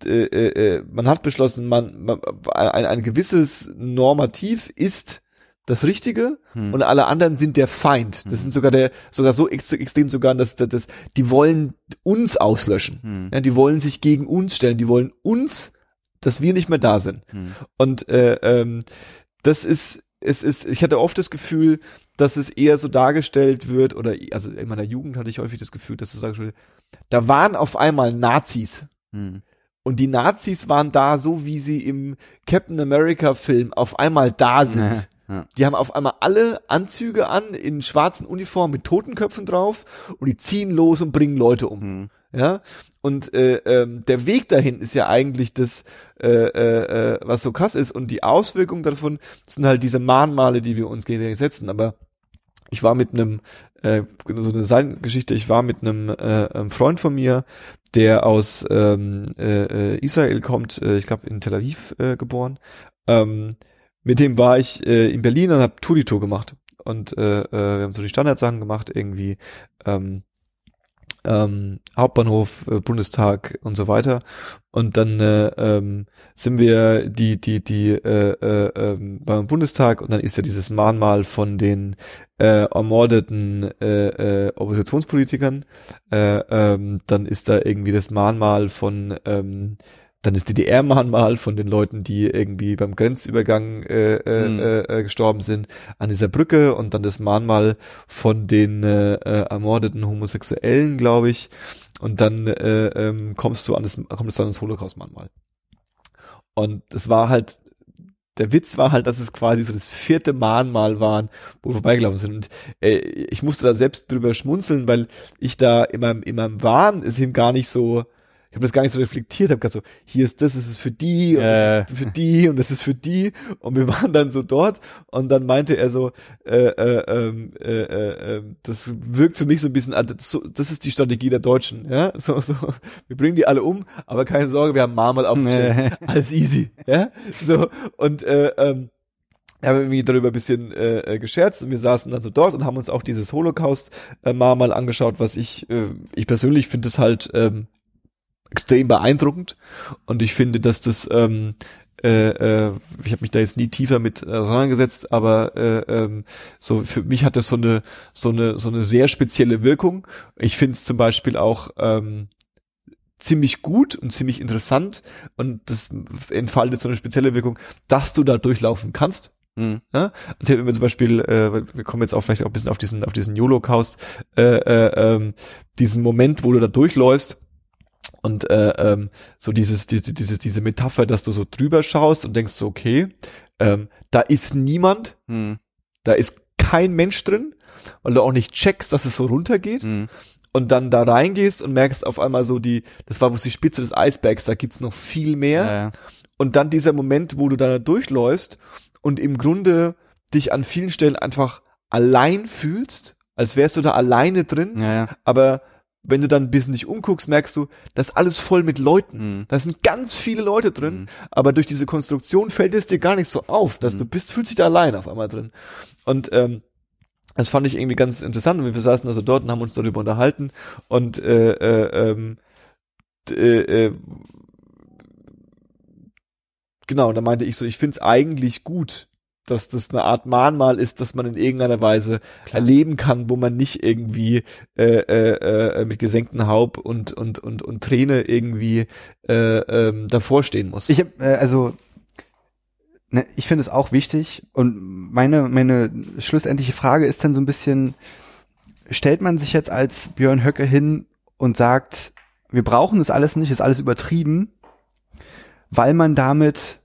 äh, äh, äh man hat beschlossen, man, man ein, ein gewisses Normativ ist das Richtige hm. und alle anderen sind der Feind. Das hm. sind sogar der sogar so ex extrem sogar, dass, dass, dass die wollen uns auslöschen. Hm. Ja, die wollen sich gegen uns stellen. Die wollen uns, dass wir nicht mehr da sind. Hm. Und äh, ähm, das ist es ist, ich hatte oft das Gefühl, dass es eher so dargestellt wird, oder also in meiner Jugend hatte ich häufig das Gefühl, dass es dargestellt wird, da waren auf einmal Nazis. Hm. Und die Nazis waren da, so wie sie im Captain America Film auf einmal da sind. Ja. Die haben auf einmal alle Anzüge an in schwarzen Uniformen mit Totenköpfen drauf und die ziehen los und bringen Leute um. Hm. Ja, und äh, ähm, der Weg dahin ist ja eigentlich das, äh, äh, äh, was so krass ist. Und die Auswirkungen davon sind halt diese Mahnmale, die wir uns gegenseitig setzen. Aber ich war mit einem, äh, so eine Seitengeschichte, ich war mit einem äh, Freund von mir, der aus ähm, äh, äh, Israel kommt, äh, ich glaube in Tel Aviv äh, geboren. Ähm, mit dem war ich äh, in Berlin und habe Tour gemacht. Und äh, äh, wir haben so die Standardsachen gemacht, irgendwie ähm, ähm, Hauptbahnhof, äh, Bundestag und so weiter. Und dann äh, ähm, sind wir die die die äh, äh, äh, beim Bundestag und dann ist ja dieses Mahnmal von den äh, ermordeten äh, äh, Oppositionspolitikern. Äh, ähm, dann ist da irgendwie das Mahnmal von ähm, dann ist DDR-Mahnmal von den Leuten, die irgendwie beim Grenzübergang äh, äh, mhm. äh, gestorben sind, an dieser Brücke und dann das Mahnmal von den äh, äh, ermordeten Homosexuellen, glaube ich. Und dann äh, ähm, kommst du an das, kommt es dann ins Holocaust-Mahnmal. Und es war halt, der Witz war halt, dass es quasi so das vierte Mahnmal waren, wo wir vorbeigelaufen sind. Und äh, ich musste da selbst drüber schmunzeln, weil ich da in meinem, in meinem Wahn ist ihm gar nicht so, ich habe das gar nicht so reflektiert, habe gesagt so, hier ist das, das ist für die und äh. für die und das ist für die und wir waren dann so dort und dann meinte er so, äh, äh, ähm, äh, äh, äh, das wirkt für mich so ein bisschen, das, ist die Strategie der Deutschen, ja, so, so, wir bringen die alle um, aber keine Sorge, wir haben Marmel aufgestellt, äh. alles easy, ja, so und äh, ähm, wir haben irgendwie darüber ein bisschen äh, äh, gescherzt und wir saßen dann so dort und haben uns auch dieses Holocaust-Mal äh, angeschaut, was ich, äh, ich persönlich finde es halt ähm, extrem beeindruckend und ich finde, dass das ähm, äh, äh, ich habe mich da jetzt nie tiefer mit auseinandergesetzt, aber äh, ähm, so für mich hat das so eine so eine so eine sehr spezielle Wirkung. Ich finde es zum Beispiel auch ähm, ziemlich gut und ziemlich interessant und das entfaltet so eine spezielle Wirkung, dass du da durchlaufen kannst. Mhm. Ja? Also wenn wir zum Beispiel, äh, wir kommen jetzt auch vielleicht auch ein bisschen auf diesen auf diesen Holocaust, äh, äh, ähm, diesen Moment, wo du da durchläufst und äh, ähm, so dieses, diese, diese, diese Metapher, dass du so drüber schaust und denkst so, okay, ähm, da ist niemand, hm. da ist kein Mensch drin, weil du auch nicht checkst, dass es so runtergeht. Hm. Und dann da reingehst und merkst auf einmal so die, das war wohl die Spitze des Eisbergs, da gibt's noch viel mehr. Ja, ja. Und dann dieser Moment, wo du da durchläufst und im Grunde dich an vielen Stellen einfach allein fühlst, als wärst du da alleine drin, ja, aber wenn du dann ein bisschen dich umguckst, merkst du, das ist alles voll mit Leuten. Mhm. Da sind ganz viele Leute drin, mhm. aber durch diese Konstruktion fällt es dir gar nicht so auf, dass mhm. du bist, fühlst dich da allein auf einmal drin. Und ähm, das fand ich irgendwie ganz interessant. Und wir saßen also dort und haben uns darüber unterhalten. Und äh, äh, ähm, äh, äh, genau, da meinte ich so, ich finde es eigentlich gut, dass das eine Art Mahnmal ist, dass man in irgendeiner Weise Klar. erleben kann, wo man nicht irgendwie äh, äh, äh, mit gesenkten Haupt und und und und Träne irgendwie äh, ähm, davor stehen muss. Ich hab, äh, also ne, ich finde es auch wichtig und meine meine schlussendliche Frage ist dann so ein bisschen stellt man sich jetzt als Björn Höcke hin und sagt, wir brauchen das alles nicht, ist alles übertrieben, weil man damit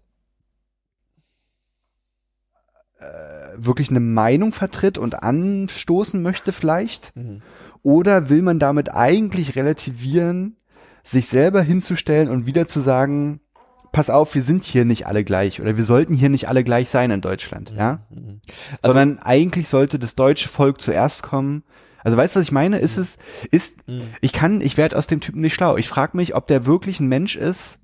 wirklich eine Meinung vertritt und anstoßen möchte vielleicht? Mhm. Oder will man damit eigentlich relativieren, sich selber hinzustellen und wieder zu sagen, pass auf, wir sind hier nicht alle gleich oder wir sollten hier nicht alle gleich sein in Deutschland, ja? Mhm. Also, Sondern eigentlich sollte das deutsche Volk zuerst kommen. Also weißt du, was ich meine? Ist mhm. es, ist, mhm. ich kann, ich werde aus dem Typen nicht schlau. Ich frage mich, ob der wirklich ein Mensch ist,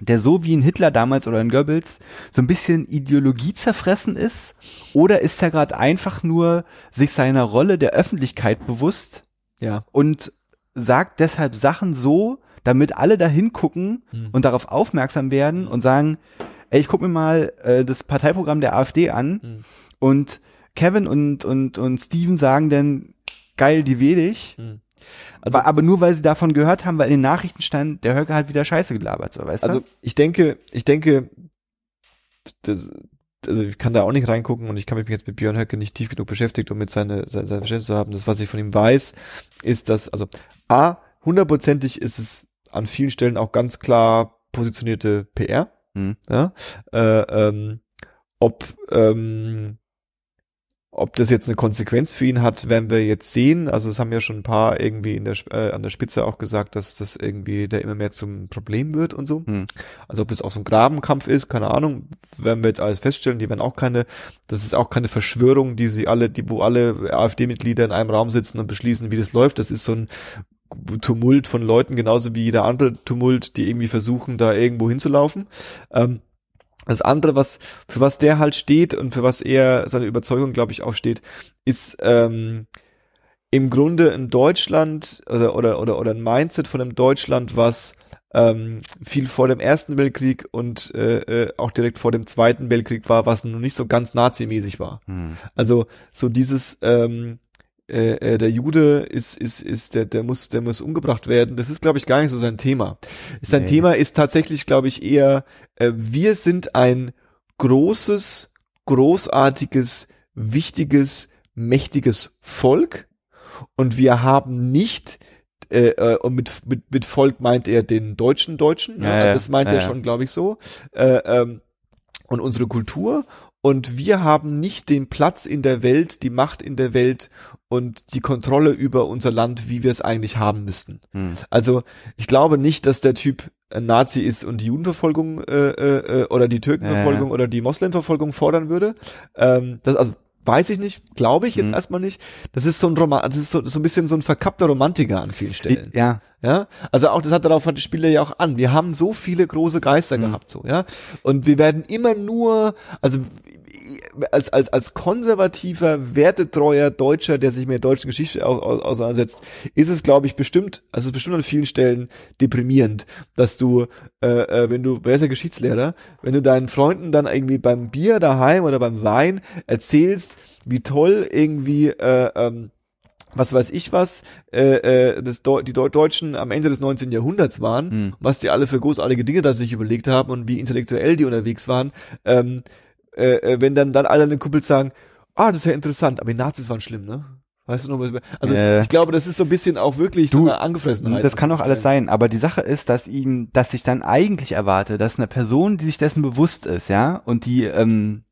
der so wie ein Hitler damals oder ein Goebbels so ein bisschen Ideologie zerfressen ist? Oder ist er gerade einfach nur sich seiner Rolle der Öffentlichkeit bewusst Ja. und sagt deshalb Sachen so, damit alle da hingucken Hm. und darauf aufmerksam werden und sagen, ey, ich guck mir mal äh, das Parteiprogramm der AfD an Hm. und Kevin und, und, und Steven sagen dann, geil, die wähle ich. Also, aber, nur weil sie davon gehört haben, weil in den Nachrichten stand, der Höcke hat wieder Scheiße gelabert, so, weißt also du? ich denke, ich denke, das, also ich kann da auch nicht reingucken und ich kann mich jetzt mit Björn Höcke nicht tief genug beschäftigt, um mit seine, sein, sein Verständnis zu haben. Das, was ich von ihm weiß, ist, dass, also A, hundertprozentig ist es an vielen Stellen auch ganz klar positionierte PR. Hm. Ja, äh, ähm, ob ähm, ob das jetzt eine Konsequenz für ihn hat, werden wir jetzt sehen. Also es haben ja schon ein paar irgendwie in der äh, an der Spitze auch gesagt, dass das irgendwie da immer mehr zum Problem wird und so. Hm. Also ob das auch so ein Grabenkampf ist, keine Ahnung, werden wir jetzt alles feststellen. Die werden auch keine, das ist auch keine Verschwörung, die sie alle, die wo alle AfD-Mitglieder in einem Raum sitzen und beschließen, wie das läuft. Das ist so ein Tumult von Leuten, genauso wie jeder andere Tumult, die irgendwie versuchen, da irgendwo hinzulaufen. Ähm, das andere, was für was der halt steht und für was er seine Überzeugung, glaube ich, auch steht, ist ähm, im Grunde ein Deutschland oder oder oder oder ein Mindset von einem Deutschland, was ähm, viel vor dem Ersten Weltkrieg und äh, äh, auch direkt vor dem Zweiten Weltkrieg war, was noch nicht so ganz nazimäßig war. Hm. Also so dieses ähm, äh, äh, der Jude ist ist ist der der muss der muss umgebracht werden. Das ist glaube ich gar nicht so sein Thema. Sein Nee. Thema ist tatsächlich glaube ich eher äh, wir sind ein großes großartiges wichtiges mächtiges Volk und wir haben nicht äh, äh, und mit, mit, mit Volk meint er den deutschen Deutschen, ja, Ja, ja, das meint ja, er schon, glaube ich, so. Äh, ähm, und unsere Kultur und wir haben nicht den Platz in der Welt, die Macht in der Welt und die Kontrolle über unser Land, wie wir es eigentlich haben müssten. Hm. Also ich glaube nicht, dass der Typ ein Nazi ist und die Judenverfolgung äh, äh, oder die Türkenverfolgung Ja, oder die Moslemverfolgung fordern würde. Ähm, das also weiß ich nicht, glaube ich jetzt Hm. erstmal nicht. Das ist so ein Roman, das ist so, so ein bisschen so ein verkappter Romantiker an vielen Stellen. Ja, Ja, also auch das hat darauf das spielt er ja auch an. Wir haben so viele große Geister Mhm. gehabt, so ja, und wir werden immer nur, also als als als konservativer, wertetreuer Deutscher, der sich mit der deutschen Geschichte au- au- auseinandersetzt, ist es, glaube ich, bestimmt, also es ist bestimmt an vielen Stellen deprimierend, dass du, äh, äh, wenn du, wer ist der Geschichtslehrer, wenn du deinen Freunden dann irgendwie beim Bier daheim oder beim Wein erzählst, wie toll irgendwie äh, ähm, was weiß ich was, äh, äh, das Deu die Deu Deutschen am Ende des 19. Jahrhunderts waren, Hm. was die alle für großartige Dinge da sich überlegt haben und wie intellektuell die unterwegs waren, ähm, äh, äh, wenn dann dann alle an den Kumpels sagen, ah, das ist ja interessant, aber die Nazis waren schlimm, ne? Weißt du noch was? Also Äh. ich glaube, das ist so ein bisschen auch wirklich so Du, eine Angefressenheit. Das kann auch alles sein, aber die Sache ist, dass ihm, dass ich dann eigentlich erwarte, dass eine Person, die sich dessen bewusst ist, ja, und die ähm,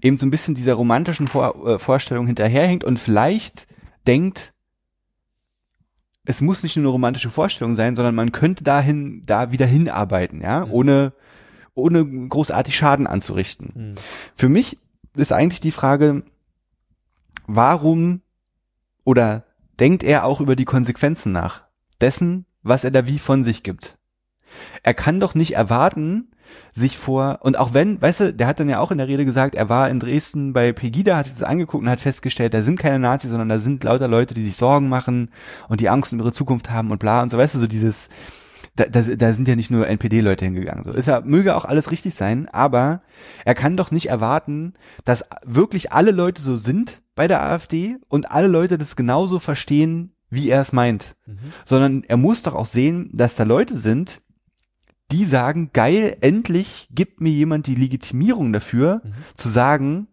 eben so ein bisschen dieser romantischen Vor äh, Vorstellung hinterherhängt und vielleicht denkt, es muss nicht nur eine romantische Vorstellung sein, sondern man könnte dahin, da wieder hinarbeiten, ja, Mhm. ohne, ohne großartig Schaden anzurichten. Hm. Für mich ist eigentlich die Frage, warum oder denkt er auch über die Konsequenzen nach dessen, was er da wie von sich gibt? Er kann doch nicht erwarten, sich vor, und auch wenn, weißt du, der hat dann ja auch in der Rede gesagt, er war in Dresden bei Pegida, hat sich das angeguckt und hat festgestellt, da sind keine Nazis, sondern da sind lauter Leute, die sich Sorgen machen und die Angst um ihre Zukunft haben und bla und so, weißt du, so dieses, da, da, da sind ja nicht nur NPD-Leute hingegangen. So ist ja, möge auch alles richtig sein, aber er kann doch nicht erwarten, dass wirklich alle Leute so sind bei der AfD und alle Leute das genauso verstehen, wie er es meint. Mhm. Sondern er muss doch auch sehen, dass da Leute sind, die sagen, geil, endlich gibt mir jemand die Legitimierung dafür, Mhm. zu sagen,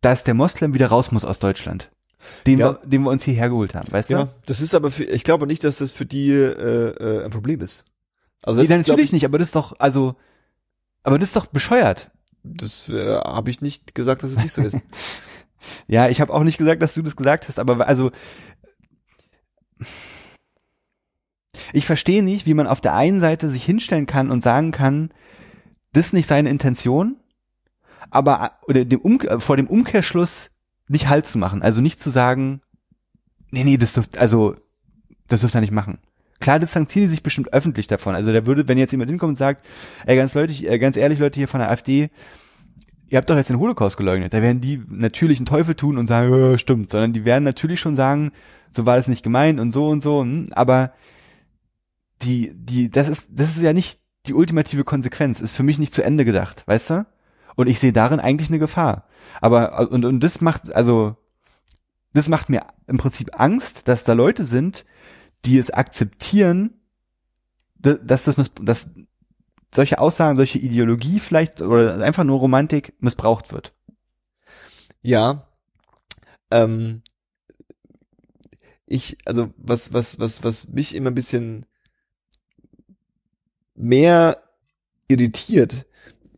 dass der Moslem wieder raus muss aus Deutschland. Den, Ja. wir, den wir uns hierher geholt haben, weißt Ja, du? das ist aber für, ich glaube nicht, dass das für die äh, äh, ein Problem ist. Also das Nee, ist, natürlich ich, nicht, aber das ist doch, also, aber das ist doch bescheuert. Das äh, habe ich nicht gesagt, dass es nicht so ist. Ja, ich habe auch nicht gesagt, dass du das gesagt hast, aber also ich verstehe nicht, wie man auf der einen Seite sich hinstellen kann und sagen kann, das ist nicht seine Intention, aber oder dem um, vor dem Umkehrschluss nicht Halt zu machen, also nicht zu sagen, nee, nee, das dürft, also das dürft ihr nicht machen. Klar distanzieren die sich bestimmt öffentlich davon. Also der würde, wenn jetzt jemand hinkommt und sagt, ey, ganz Leute, äh, ganz ehrlich, Leute hier von der AfD, ihr habt doch jetzt den Holocaust geleugnet. Da werden die natürlich einen Teufel tun und sagen, äh, stimmt, sondern die werden natürlich schon sagen, so war das nicht gemeint und so und so, hm, aber die, die, das ist, das ist ja nicht die ultimative Konsequenz, ist für mich nicht zu Ende gedacht, weißt du? Und ich sehe darin eigentlich eine Gefahr. Aber, und, und das macht, also, das macht mir im Prinzip Angst, dass da Leute sind, die es akzeptieren, da- dass das, dass solche Aussagen, solche Ideologie vielleicht oder einfach nur Romantik missbraucht wird. Ja. Ähm, ich, also was, was, was, was mich immer ein bisschen mehr irritiert,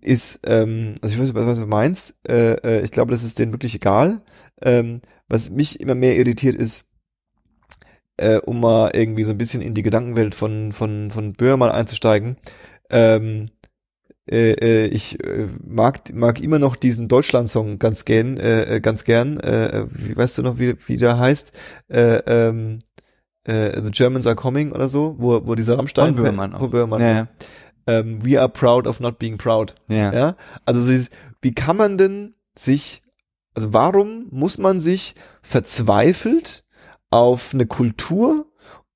ist, ähm, also ich weiß nicht, was du meinst, äh, äh, ich glaube, das ist denen wirklich egal. Ähm, was mich immer mehr irritiert ist, äh, um mal irgendwie so ein bisschen in die Gedankenwelt von, von, von Böhmermann einzusteigen, ähm, äh, äh, ich äh, mag mag immer noch diesen Deutschland-Song ganz gern, äh, äh, ganz gern. Äh, wie, weißt du noch, wie, wie der heißt? Äh, ähm, äh, The Germans are coming oder so, wo, wo dieser Rammstein, Von Böhmermann auch. von Böhmermann, Ja, ähm, we are proud of not being proud. ja. Ja, also so dieses, wie kann man denn sich, also warum muss man sich verzweifelt auf eine Kultur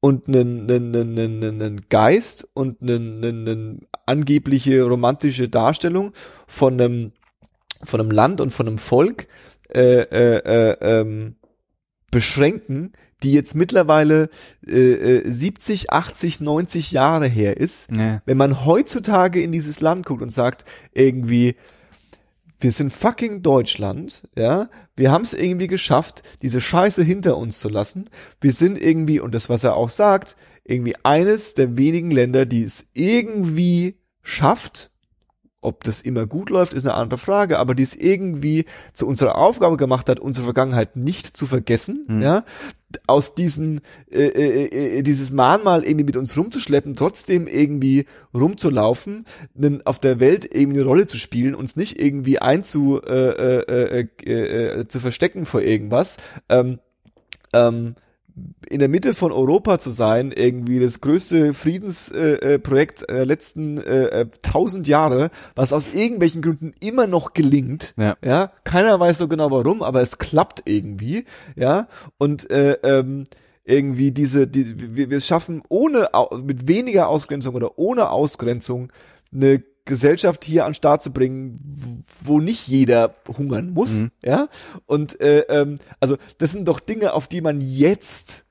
und einen, einen, einen, einen, einen Geist und einen, einen, eine angebliche romantische Darstellung von einem, von einem Land und von einem Volk äh, äh, äh, ähm, beschränken, die jetzt mittlerweile äh, äh, 70, 80, 90 Jahre her ist ja. wenn man heutzutage in dieses Land guckt und sagt, irgendwie, wir sind fucking Deutschland, ja, wir haben es irgendwie geschafft, diese Scheiße hinter uns zu lassen. Wir sind irgendwie, und das, was er auch sagt, irgendwie eines der wenigen Länder, die es irgendwie schafft, ob das immer gut läuft, ist eine andere Frage, aber die es irgendwie zu unserer Aufgabe gemacht hat, unsere Vergangenheit nicht zu vergessen, Mhm. ja, aus diesen, äh, äh, äh, dieses Mahnmal irgendwie mit uns rumzuschleppen, trotzdem irgendwie rumzulaufen, auf der Welt irgendwie eine Rolle zu spielen, uns nicht irgendwie einzu, äh, äh, äh, äh, äh, zu verstecken vor irgendwas, ähm, ähm, in der Mitte von Europa zu sein, irgendwie das größte Friedensprojekt äh, der letzten äh, äh, tausend Jahre, was aus irgendwelchen Gründen immer noch gelingt. Ja. ja, keiner weiß so genau warum, aber es klappt irgendwie, ja, und äh, ähm, irgendwie diese, die, wir, wir schaffen ohne, mit weniger Ausgrenzung oder ohne Ausgrenzung eine Gesellschaft hier an den Start zu bringen, wo nicht jeder hungern muss, Mhm. ja, und äh, ähm, also das sind doch Dinge, auf die man jetzt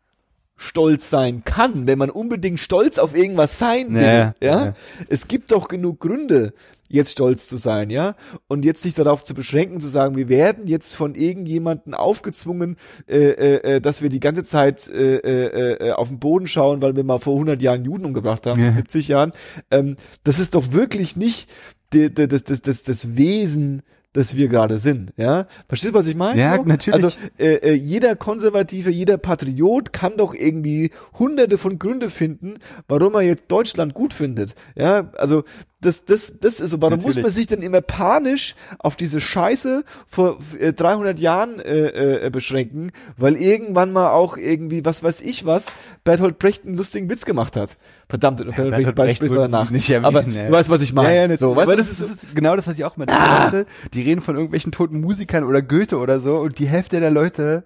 stolz sein kann, wenn man unbedingt stolz auf irgendwas sein will, ja, ja, ja. es gibt doch genug Gründe, jetzt stolz zu sein, ja, und jetzt sich darauf zu beschränken, zu sagen, wir werden jetzt von irgendjemanden aufgezwungen, äh, äh, äh, dass wir die ganze Zeit äh, äh, äh, auf den Boden schauen, weil wir mal vor 100 Jahren Juden umgebracht haben, Ja. 70 Jahren. Ähm, das ist doch wirklich nicht die, die, das, das, das, das Wesen, das wir gerade sind, ja. Verstehst du, was ich meine? Ja, natürlich. Also äh, äh, jeder Konservative, jeder Patriot kann doch irgendwie hunderte von Gründe finden, warum er jetzt Deutschland gut findet. Ja, also das, das, das ist so. Warum muss Natürlich. man sich denn immer panisch auf diese Scheiße vor äh, 300 Jahren äh, äh, beschränken, weil irgendwann mal auch irgendwie, was weiß ich was, Bertolt Brecht einen lustigen Witz gemacht hat. Verdammt, Bertolt, Bertolt Brecht, Brecht spricht man danach. nicht erwähnt, Aber ja. du weißt, was ich meine. Ja, ja, so, so, weißt aber das ist, das ist genau das, was ich auch mal dachte. Die reden von irgendwelchen toten Musikern oder Goethe oder so und die Hälfte der Leute,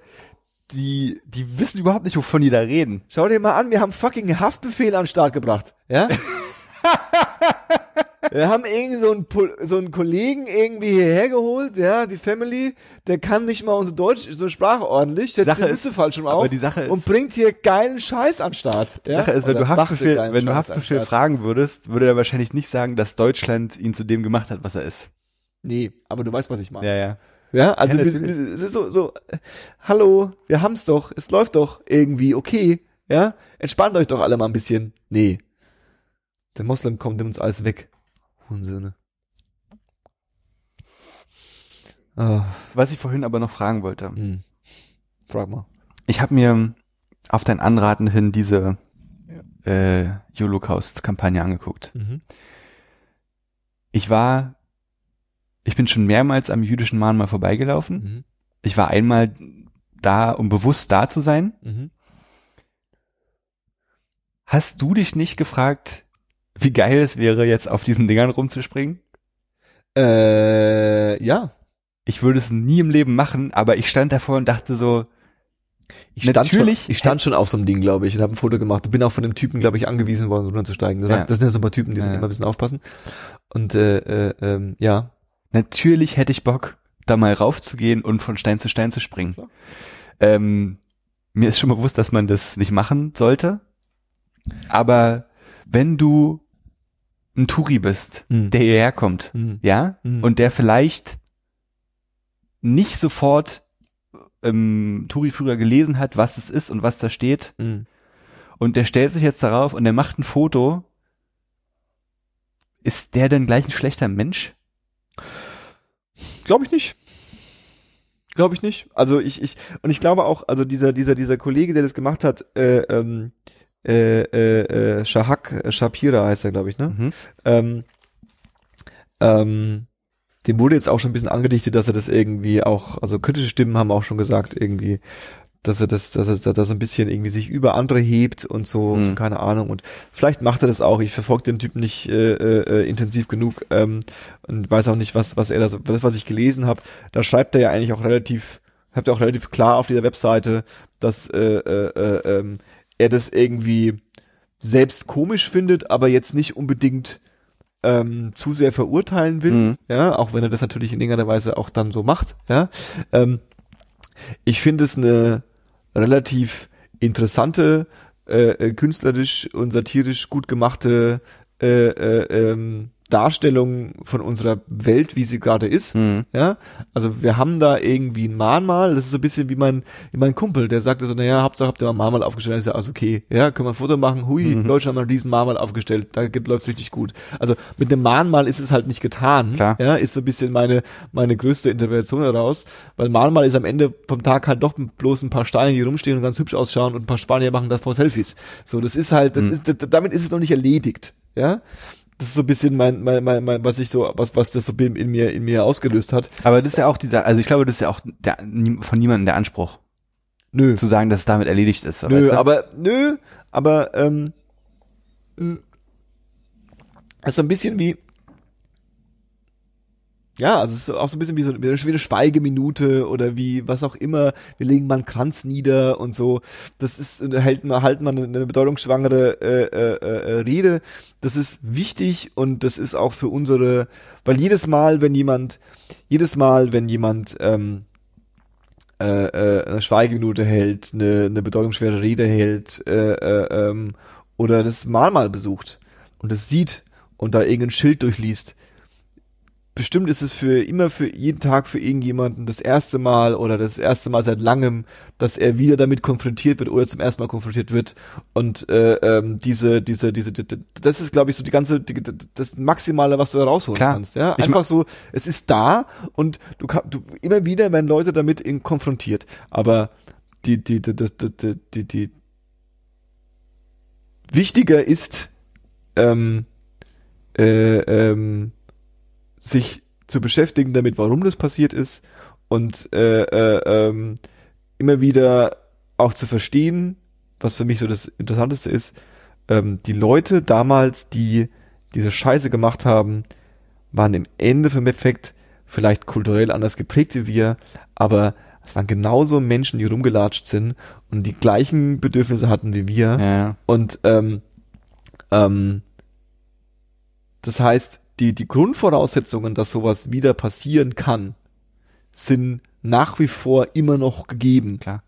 die, die wissen überhaupt nicht, wovon die da reden. Schau dir mal an, wir haben fucking Haftbefehl an den Start gebracht. Ja? wir haben irgendwie so einen, so einen Kollegen irgendwie hierher geholt, ja, die Family, der kann nicht mal unsere Deutsch, so Sprache ordentlich, setzt Sache die ist- falsch aber auf die Sache ist- und bringt hier geilen Scheiß an Start. Ja? Sache ist, wenn Oder du Haftbefehl, wenn du Haftbefehl fragen würdest, würde er wahrscheinlich nicht sagen, dass Deutschland ihn zu dem gemacht hat, was er ist. Nee, aber du weißt, was ich meine. Ja, ja. Ja, also Ja, es ist so, so, hallo, wir haben's doch, es läuft doch irgendwie, okay, ja, entspannt euch doch alle mal ein bisschen. Nee, der Moslem kommt, nimmt uns alles weg. Hurensöhne. Ah, Was ich vorhin aber noch fragen wollte. hm. Frag mal. Ich habe mir auf dein Anraten hin diese äh, Holocaust-Kampagne angeguckt. Mhm. Ich war, ich bin schon mehrmals am jüdischen Mahnmal vorbeigelaufen. Mhm. Ich war einmal da, um bewusst da zu sein. Mhm. Hast du dich nicht gefragt, wie geil es wäre, jetzt auf diesen Dingern rumzuspringen? Äh, ja. Ich würde es nie im Leben machen, aber ich stand davor und dachte so, Ich stand, Natürlich schon, ich stand schon auf so einem Ding, glaube ich, und habe ein Foto gemacht. Bin auch von dem Typen, glaube ich, angewiesen worden, runterzusteigen. Das, Ja. das sind ja so ein paar Typen, die Ja, ja. immer ein bisschen aufpassen. Und äh, äh, ähm, ja, natürlich hätte ich Bock, da mal raufzugehen und von Stein zu Stein zu springen. Klar. Ähm, mir ist schon bewusst, dass man das nicht machen sollte. Aber wenn du ein Touri bist, Hm. der hierher kommt, Hm. ja, Hm. und der vielleicht nicht sofort im Touri-Führer gelesen hat, was es ist und was da steht, Hm. und der stellt sich jetzt darauf und der macht ein Foto, ist der denn gleich ein schlechter Mensch? Glaube ich nicht. Glaube ich nicht. Also ich, ich, und ich glaube auch, also dieser, dieser, dieser Kollege, der das gemacht hat, äh, ähm, äh, äh, äh, Shahak äh, Shapira heißt er, glaube ich, ne? Mhm. Ähm, ähm, dem wurde jetzt auch schon ein bisschen angedichtet, dass er das irgendwie auch, also kritische Stimmen haben auch schon gesagt, irgendwie, dass er das, dass er das ein bisschen irgendwie sich über andere hebt und so, Mhm. keine Ahnung. Und vielleicht macht er das auch. Ich verfolge den Typen nicht äh, äh, äh, intensiv genug ähm, und weiß auch nicht, was, was er da so, das, was ich gelesen habe, da schreibt er ja eigentlich auch relativ, habt ihr auch relativ klar auf dieser Webseite, dass äh, äh, äh, ähm, er das irgendwie selbst komisch findet, aber jetzt nicht unbedingt ähm, zu sehr verurteilen will, Mhm. ja, auch wenn er das natürlich in irgendeiner Weise auch dann so macht, ja. Ähm, ich finde es eine relativ interessante, äh, äh, künstlerisch und satirisch gut gemachte äh, äh, ähm, Darstellung von unserer Welt, wie sie gerade ist. Mhm. Ja, also wir haben da irgendwie ein Mahnmal, das ist so ein bisschen wie mein, wie mein Kumpel, der sagte so, naja, Hauptsache habt ihr mal ein Mahnmal aufgestellt, dann ist ja alles okay. Ja, können wir ein Foto machen, hui, Mhm. Deutschland hat mal diesen Mahnmal aufgestellt, da läuft's richtig gut. Also mit dem Mahnmal ist es halt nicht getan. Klar. Ja, ist so ein bisschen meine, meine größte Interpretation daraus, weil Mahnmal ist am Ende vom Tag halt doch bloß ein paar Steine, die rumstehen und ganz hübsch ausschauen und ein paar Spanier machen davor Selfies. So, das ist halt, das Mhm. ist, damit ist es noch nicht erledigt. Ja, das ist so ein bisschen mein, mein, mein, mein was ich so, was, was das so in mir, in mir ausgelöst hat. Aber das ist ja auch dieser, also ich glaube, das ist ja auch der, von niemandem der Anspruch, Nö. zu sagen, dass es damit erledigt ist. so, Nö, weißt du? aber, nö, aber, ähm, mh, also ein bisschen wie, ja, also es ist auch so ein bisschen wie so wie eine schwere Schweigeminute oder wie was auch immer. Wir legen mal einen Kranz nieder und so. Das ist da hält man halten man eine bedeutungsschwangere äh, äh, äh, Rede. Das ist wichtig und das ist auch für unsere, weil jedes Mal, wenn jemand, jedes Mal, wenn jemand ähm, äh, äh, eine Schweigeminute hält, eine, eine bedeutungsschwere Rede hält äh, äh, ähm, oder das Mahnmal besucht und es sieht und da irgendein Schild durchliest. Bestimmt ist es für immer für jeden Tag für irgendjemanden das erste Mal oder das erste Mal seit langem, dass er wieder damit konfrontiert wird oder zum ersten Mal konfrontiert wird und äh, ähm, diese diese diese d- d- das ist glaube ich so die ganze die, das Maximale, was du da rausholen Klar. kannst. Ja, einfach so, es ist da und du kannst du immer wieder werden Leute damit in, konfrontiert, aber die die die die die, die, die wichtiger ist ähm, äh, ähm, sich zu beschäftigen damit, warum das passiert ist und äh, äh, ähm, immer wieder auch zu verstehen, was für mich so das Interessanteste ist, ähm, die Leute damals, die diese Scheiße gemacht haben, waren im Ende vom Effekt vielleicht kulturell anders geprägt wie wir, aber es waren genauso Menschen, die rumgelatscht sind und die gleichen Bedürfnisse hatten wie wir. ja. Und ähm, ähm, das heißt, die, die Grundvoraussetzungen, dass sowas wieder passieren kann, sind nach wie vor immer noch gegeben. klar.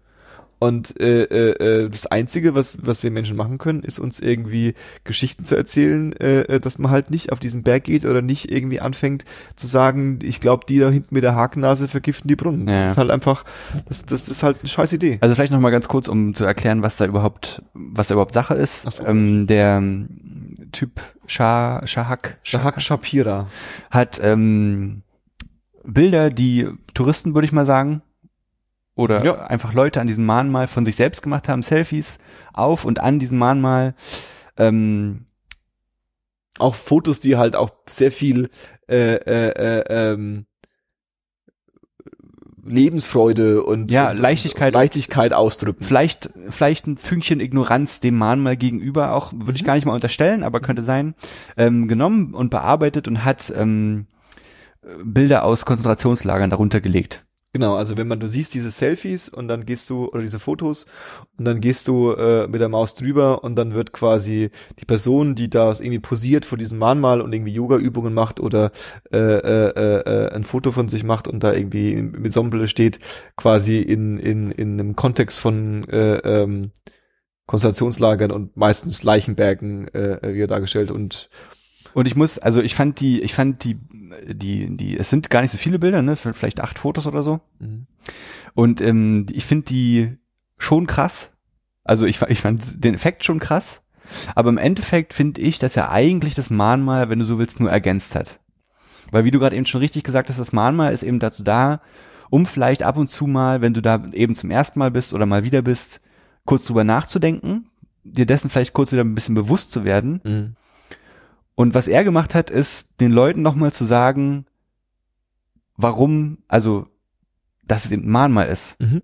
Und äh, äh, äh, das Einzige, was, was wir Menschen machen können, ist uns irgendwie Geschichten zu erzählen, äh, äh, dass man halt nicht auf diesen Berg geht oder nicht irgendwie anfängt zu sagen, ich glaube, die da hinten mit der Hakennase vergiften die Brunnen. Ja. Das ist halt einfach, das, das ist halt eine scheiß Idee. Also vielleicht noch mal ganz kurz, um zu erklären, was da überhaupt, was da überhaupt Sache ist. So. ähm, der Typ Shah, Shahak, Shahak Shapira. hat ähm, Bilder, die Touristen, würde ich mal sagen, oder Ja. einfach Leute an diesem Mahnmal von sich selbst gemacht haben, Selfies auf und an diesem Mahnmal. Ähm, auch Fotos, die halt auch sehr viel äh, äh, äh, ähm, Lebensfreude und Ja, und, Leichtigkeit. Leichtigkeit ausdrücken. Vielleicht, vielleicht ein Fünkchen Ignoranz dem Mahnmal gegenüber auch, würde Mhm. ich gar nicht mal unterstellen, aber könnte sein, ähm, genommen und bearbeitet und hat ähm, Bilder aus Konzentrationslagern darunter gelegt. Genau, also wenn man, du siehst diese Selfies und dann gehst du, oder diese Fotos, und dann gehst du äh, mit der Maus drüber und dann wird quasi die Person, die da irgendwie posiert vor diesem Mahnmal und irgendwie Yoga-Übungen macht oder äh, äh, äh, ein Foto von sich macht und da irgendwie mit Sombrille steht, quasi in, in, in einem Kontext von äh, ähm, Konzentrationslagern und meistens Leichenbergen äh, wieder dargestellt und Und ich muss, also ich fand die, ich fand die, die, die, es sind gar nicht so viele Bilder, ne, vielleicht acht Fotos oder so. mhm. Und ähm, ich finde die schon krass. Also ich, ich fand den Effekt schon krass. Aber im Endeffekt finde ich, dass er eigentlich das Mahnmal, wenn du so willst, nur ergänzt hat. Weil wie du gerade eben schon richtig gesagt hast, das Mahnmal ist eben dazu da, um vielleicht ab und zu mal, wenn du da eben zum ersten Mal bist oder mal wieder bist, kurz drüber nachzudenken, dir dessen vielleicht kurz wieder ein bisschen bewusst zu werden. Mhm. Und was er gemacht hat, ist den Leuten nochmal zu sagen, warum, also, dass es eben ein Mahnmal ist. Mhm.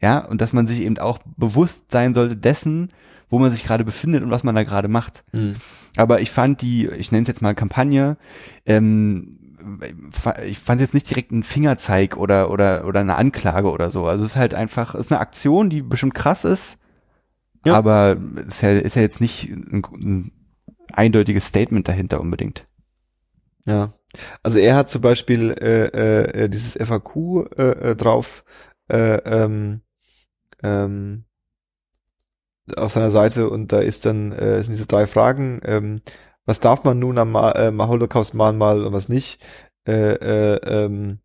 Ja, und dass man sich eben auch bewusst sein sollte dessen, wo man sich gerade befindet und was man da gerade macht. Mhm. Aber ich fand die, ich nenne es jetzt mal Kampagne, ähm, ich fand jetzt nicht direkt einen Fingerzeig oder oder oder eine Anklage oder so. Also es ist halt einfach, es ist eine Aktion, die bestimmt krass ist, Ja. aber ist ja, ist ja jetzt nicht ein, ein eindeutiges Statement dahinter unbedingt. Ja, also er hat zum Beispiel äh, äh, äh, dieses FAQ äh, äh, drauf äh, ähm, ähm, auf seiner Seite und da ist dann äh, sind diese drei Fragen. Ähm, was darf man nun am Ma äh, Holocaust-Mahnmal und was nicht? Äh, äh, ähm,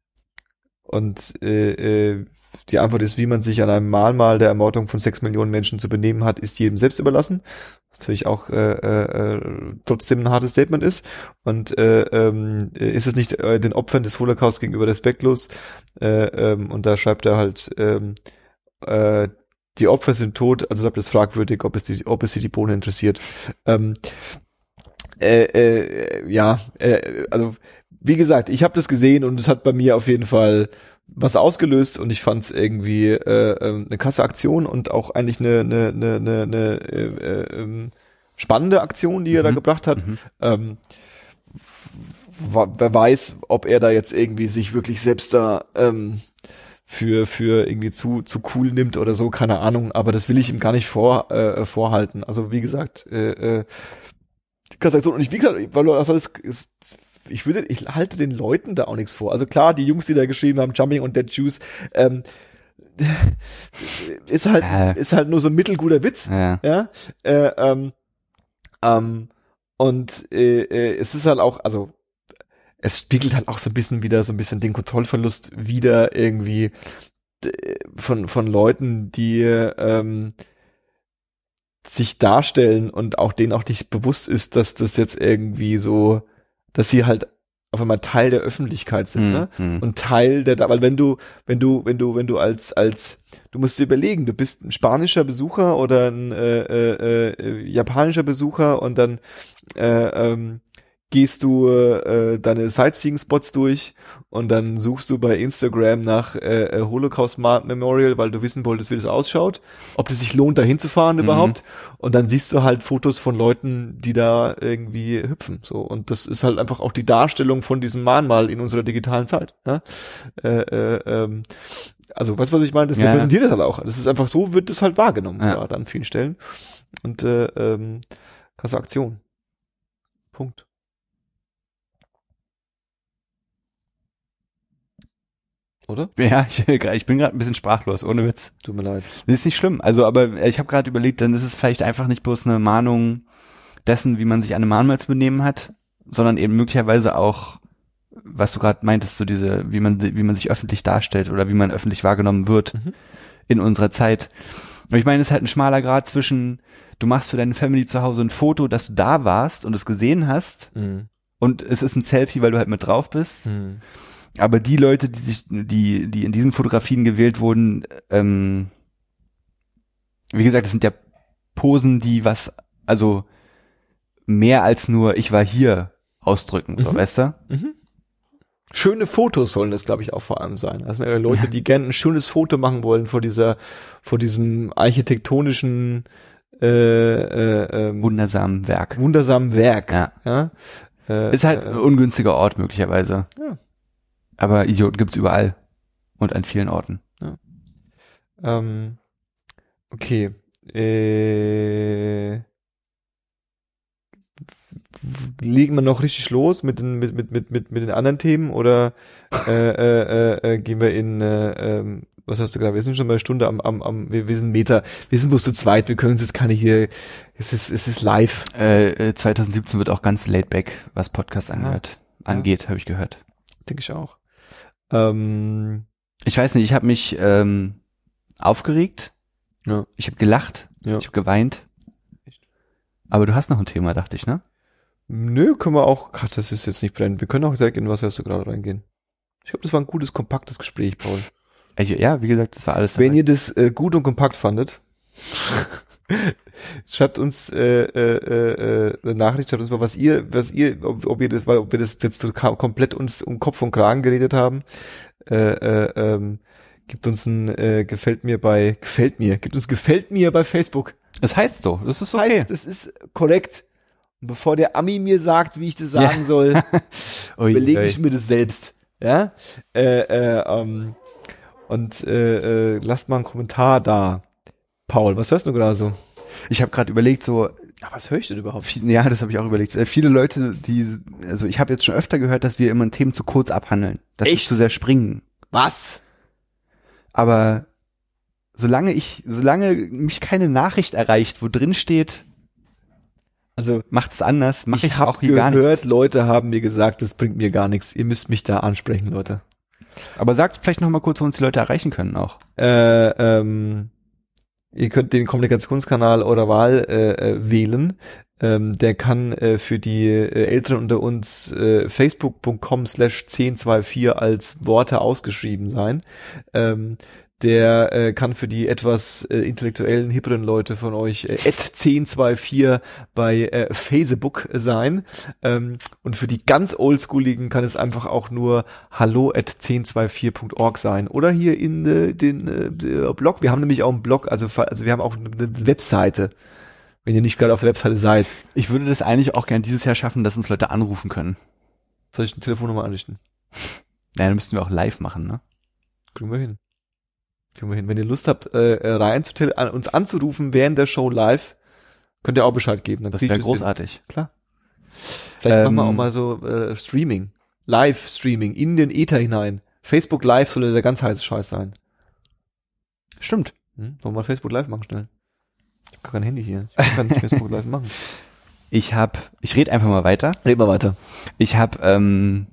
und äh, äh, die Antwort ist, wie man sich an einem Mahnmal der Ermordung von sechs Millionen Menschen zu benehmen hat, ist jedem selbst überlassen. Was natürlich auch äh, äh, äh, trotzdem ein hartes Statement ist. Und äh, ähm, ist es nicht äh, den Opfern des Holocaust gegenüber respektlos? Äh, ähm, und da schreibt er halt, ähm, äh, die Opfer sind tot, also bleibt es fragwürdig, ob es die, ob es sie die Bohne interessiert. Ähm, äh, äh, ja, äh, also wie gesagt, ich habe das gesehen und es hat bei mir auf jeden Fall was ausgelöst und ich fand es irgendwie äh, ähm, eine krasse Aktion und auch eigentlich eine, eine, eine, eine, eine äh, äh, ähm, spannende Aktion, die er da Mhm. gebracht hat. Mhm. Ähm, wer weiß, ob er da jetzt irgendwie sich wirklich selbst da ähm, für für irgendwie zu zu cool nimmt oder so, keine Ahnung. Aber das will ich ihm gar nicht vor äh, vorhalten. Also wie gesagt, äh, äh, und ich wie gesagt, weil du das alles ist, ich würde, ich halte den Leuten da auch nichts vor. Also klar, die Jungs, die da geschrieben haben, Jumping und Dead Juice, ähm, ist halt Äh. ist halt nur so ein mittelguter Witz Ja. ja, äh, ähm, ähm, und äh, äh, es ist halt auch, also es spiegelt halt auch so ein bisschen wieder so ein bisschen den Kontrollverlust wieder irgendwie von von Leuten, die ähm, sich darstellen und auch denen auch nicht bewusst ist, dass das jetzt irgendwie so, dass sie halt auf einmal Teil der Öffentlichkeit sind, ne? Mhm. und Teil der, weil wenn du, wenn du, wenn du, wenn du als, als, du musst dir überlegen, du bist ein spanischer Besucher oder ein äh, äh, äh, japanischer Besucher und dann äh, ähm, gehst du äh, deine Sightseeing-Spots durch und dann suchst du bei Instagram nach äh, äh, Holocaust Memorial, weil du wissen wolltest, wie das ausschaut, ob es sich lohnt, da hinzufahren Mhm. überhaupt. Und dann siehst du halt Fotos von Leuten, die da irgendwie hüpfen. So und das ist halt einfach auch die Darstellung von diesem Mahnmal in unserer digitalen Zeit. Ja? Äh, äh, ähm, also, weißt du, was ich meine? Das Ja. repräsentiert das halt auch. Das ist einfach so, wird das halt wahrgenommen Ja. gerade an vielen Stellen. Und äh, ähm, krasse Aktion. Punkt. Oder? Ja, ich, ich bin gerade ein bisschen sprachlos, ohne Witz. Tut mir leid. Das ist nicht schlimm. Also, aber ich habe gerade überlegt, dann ist es vielleicht einfach nicht bloß eine Mahnung dessen, wie man sich an einem Mahnmal zu benehmen hat, sondern eben möglicherweise auch, was du gerade meintest, so diese, wie man, wie man sich öffentlich darstellt oder wie man öffentlich wahrgenommen wird Mhm. in unserer Zeit. Und ich meine, es ist halt ein schmaler Grad zwischen, du machst für deine Family zu Hause ein Foto, dass du da warst und es gesehen hast Mhm. und es ist ein Selfie, weil du halt mit drauf bist. Mhm. Aber die Leute, die sich, die, die in diesen Fotografien gewählt wurden, ähm, wie gesagt, das sind ja Posen, die was, also mehr als nur ich war hier ausdrücken, so, Mhm. weißt du? Mhm. Schöne Fotos sollen das, glaube ich, auch vor allem sein. Also äh, Leute, die gerne ein schönes Foto machen wollen vor dieser, vor diesem architektonischen äh, äh, ähm, Wundersamen Werk. wundersamen Werk. Ja. Ja? Äh, Ist halt ein äh, ungünstiger Ort möglicherweise. Ja. Aber Idioten gibt's überall. Und an vielen Orten. ähm, okay. Äh, legen wir noch richtig los mit den mit mit mit mit, mit den anderen Themen oder äh, äh, äh, äh, gehen wir in äh, ähm, was hast du gesagt? Wir sind schon mal eine Stunde am am, am wir, wir sind Meter, wir sind bloß zu zweit, wir können uns jetzt keine hier es ist es ist live. Äh, äh, 2017 wird auch ganz laid back, was Podcast angehört. Angeht, habe ich gehört. Denke ich auch. Ähm, Ich weiß nicht, ich habe mich ähm, aufgeregt. Ja. Ich habe gelacht. Ja. Ich habe geweint. Echt? Aber du hast noch ein Thema, dachte ich, ne? Nö, können wir auch, Gott, das ist jetzt nicht brennend. Wir können auch direkt in was hörst du gerade reingehen. Ich glaube, das war ein gutes, kompaktes Gespräch, Paul. Also, ja, wie gesagt, das war alles. Wenn dabei. ihr das äh, gut und kompakt fandet, schreibt uns äh, äh, äh, eine Nachricht, schreibt uns mal, was ihr, was ihr, ob, ob ihr das, weil ob wir das jetzt so komplett uns um Kopf und Kragen geredet haben. Äh, äh, ähm, gibt uns ein äh, gefällt mir bei gefällt mir, gibt uns gefällt mir bei Facebook. Es heißt so, das ist okay. Heißt, das ist korrekt. Und bevor der Ami mir sagt, wie ich das sagen soll, Ui, überlege ich mir das selbst. Ja. Äh, äh, ähm, und äh, äh, lasst mal einen Kommentar da. Paul, was hörst du gerade so? Ich habe gerade überlegt, so, Ja, was höre ich denn überhaupt? ja, das habe ich auch überlegt. Äh, Viele Leute, die, also ich habe jetzt schon öfter gehört, dass wir immer Themen zu kurz abhandeln, dass wir Echt? zu sehr springen. Was? Aber solange ich, solange mich keine Nachricht erreicht, wo drin steht, Also macht es anders, mache ich, ich habe auch hier gar gehört, nichts. Leute haben mir gesagt, das bringt mir gar nichts. Ihr müsst mich da ansprechen, Leute. Aber sagt vielleicht noch mal kurz, wo uns die Leute erreichen können auch. Äh, ähm, ihr könnt den Kommunikationskanal eurer Wahl äh, äh, wählen. Ähm, der kann äh, für die äh, Älteren unter uns äh, facebook.com slash 1024 als Worte ausgeschrieben sein. Ähm, der äh, kann für die etwas äh, intellektuellen, hipperen Leute von euch äh, at 1024 bei äh, Facebook sein. Ähm, und für die ganz oldschooligen kann es einfach auch nur hallo at 1024.org sein. Oder hier in äh, den äh, Blog. Wir haben nämlich auch einen Blog, also, also wir haben auch eine Webseite. Wenn ihr nicht gerade auf der Webseite seid, Ich würde das eigentlich auch gern dieses Jahr schaffen, dass uns Leute anrufen können. soll ich eine Telefonnummer anrichten? Ja, dann müssten wir auch live machen, ne? Kriegen wir hin. Kriegen wir hin. Wenn ihr Lust habt, äh, äh, rein zu an, uns anzurufen während der Show live, könnt ihr auch Bescheid geben. Dann Das wäre hin. großartig. Klar. Vielleicht machen wir Ähm, auch mal so äh, Streaming. Live-Streaming in den Ether hinein. Facebook Live soll der ganz heiße Scheiß sein. Stimmt. Hm? Wollen wir mal Facebook Live machen schnell? Ich habe gar kein Handy hier. Ich kann nicht Facebook Live machen. Ich habe, ich rede einfach mal weiter. Reden wir weiter. Ich habe ähm,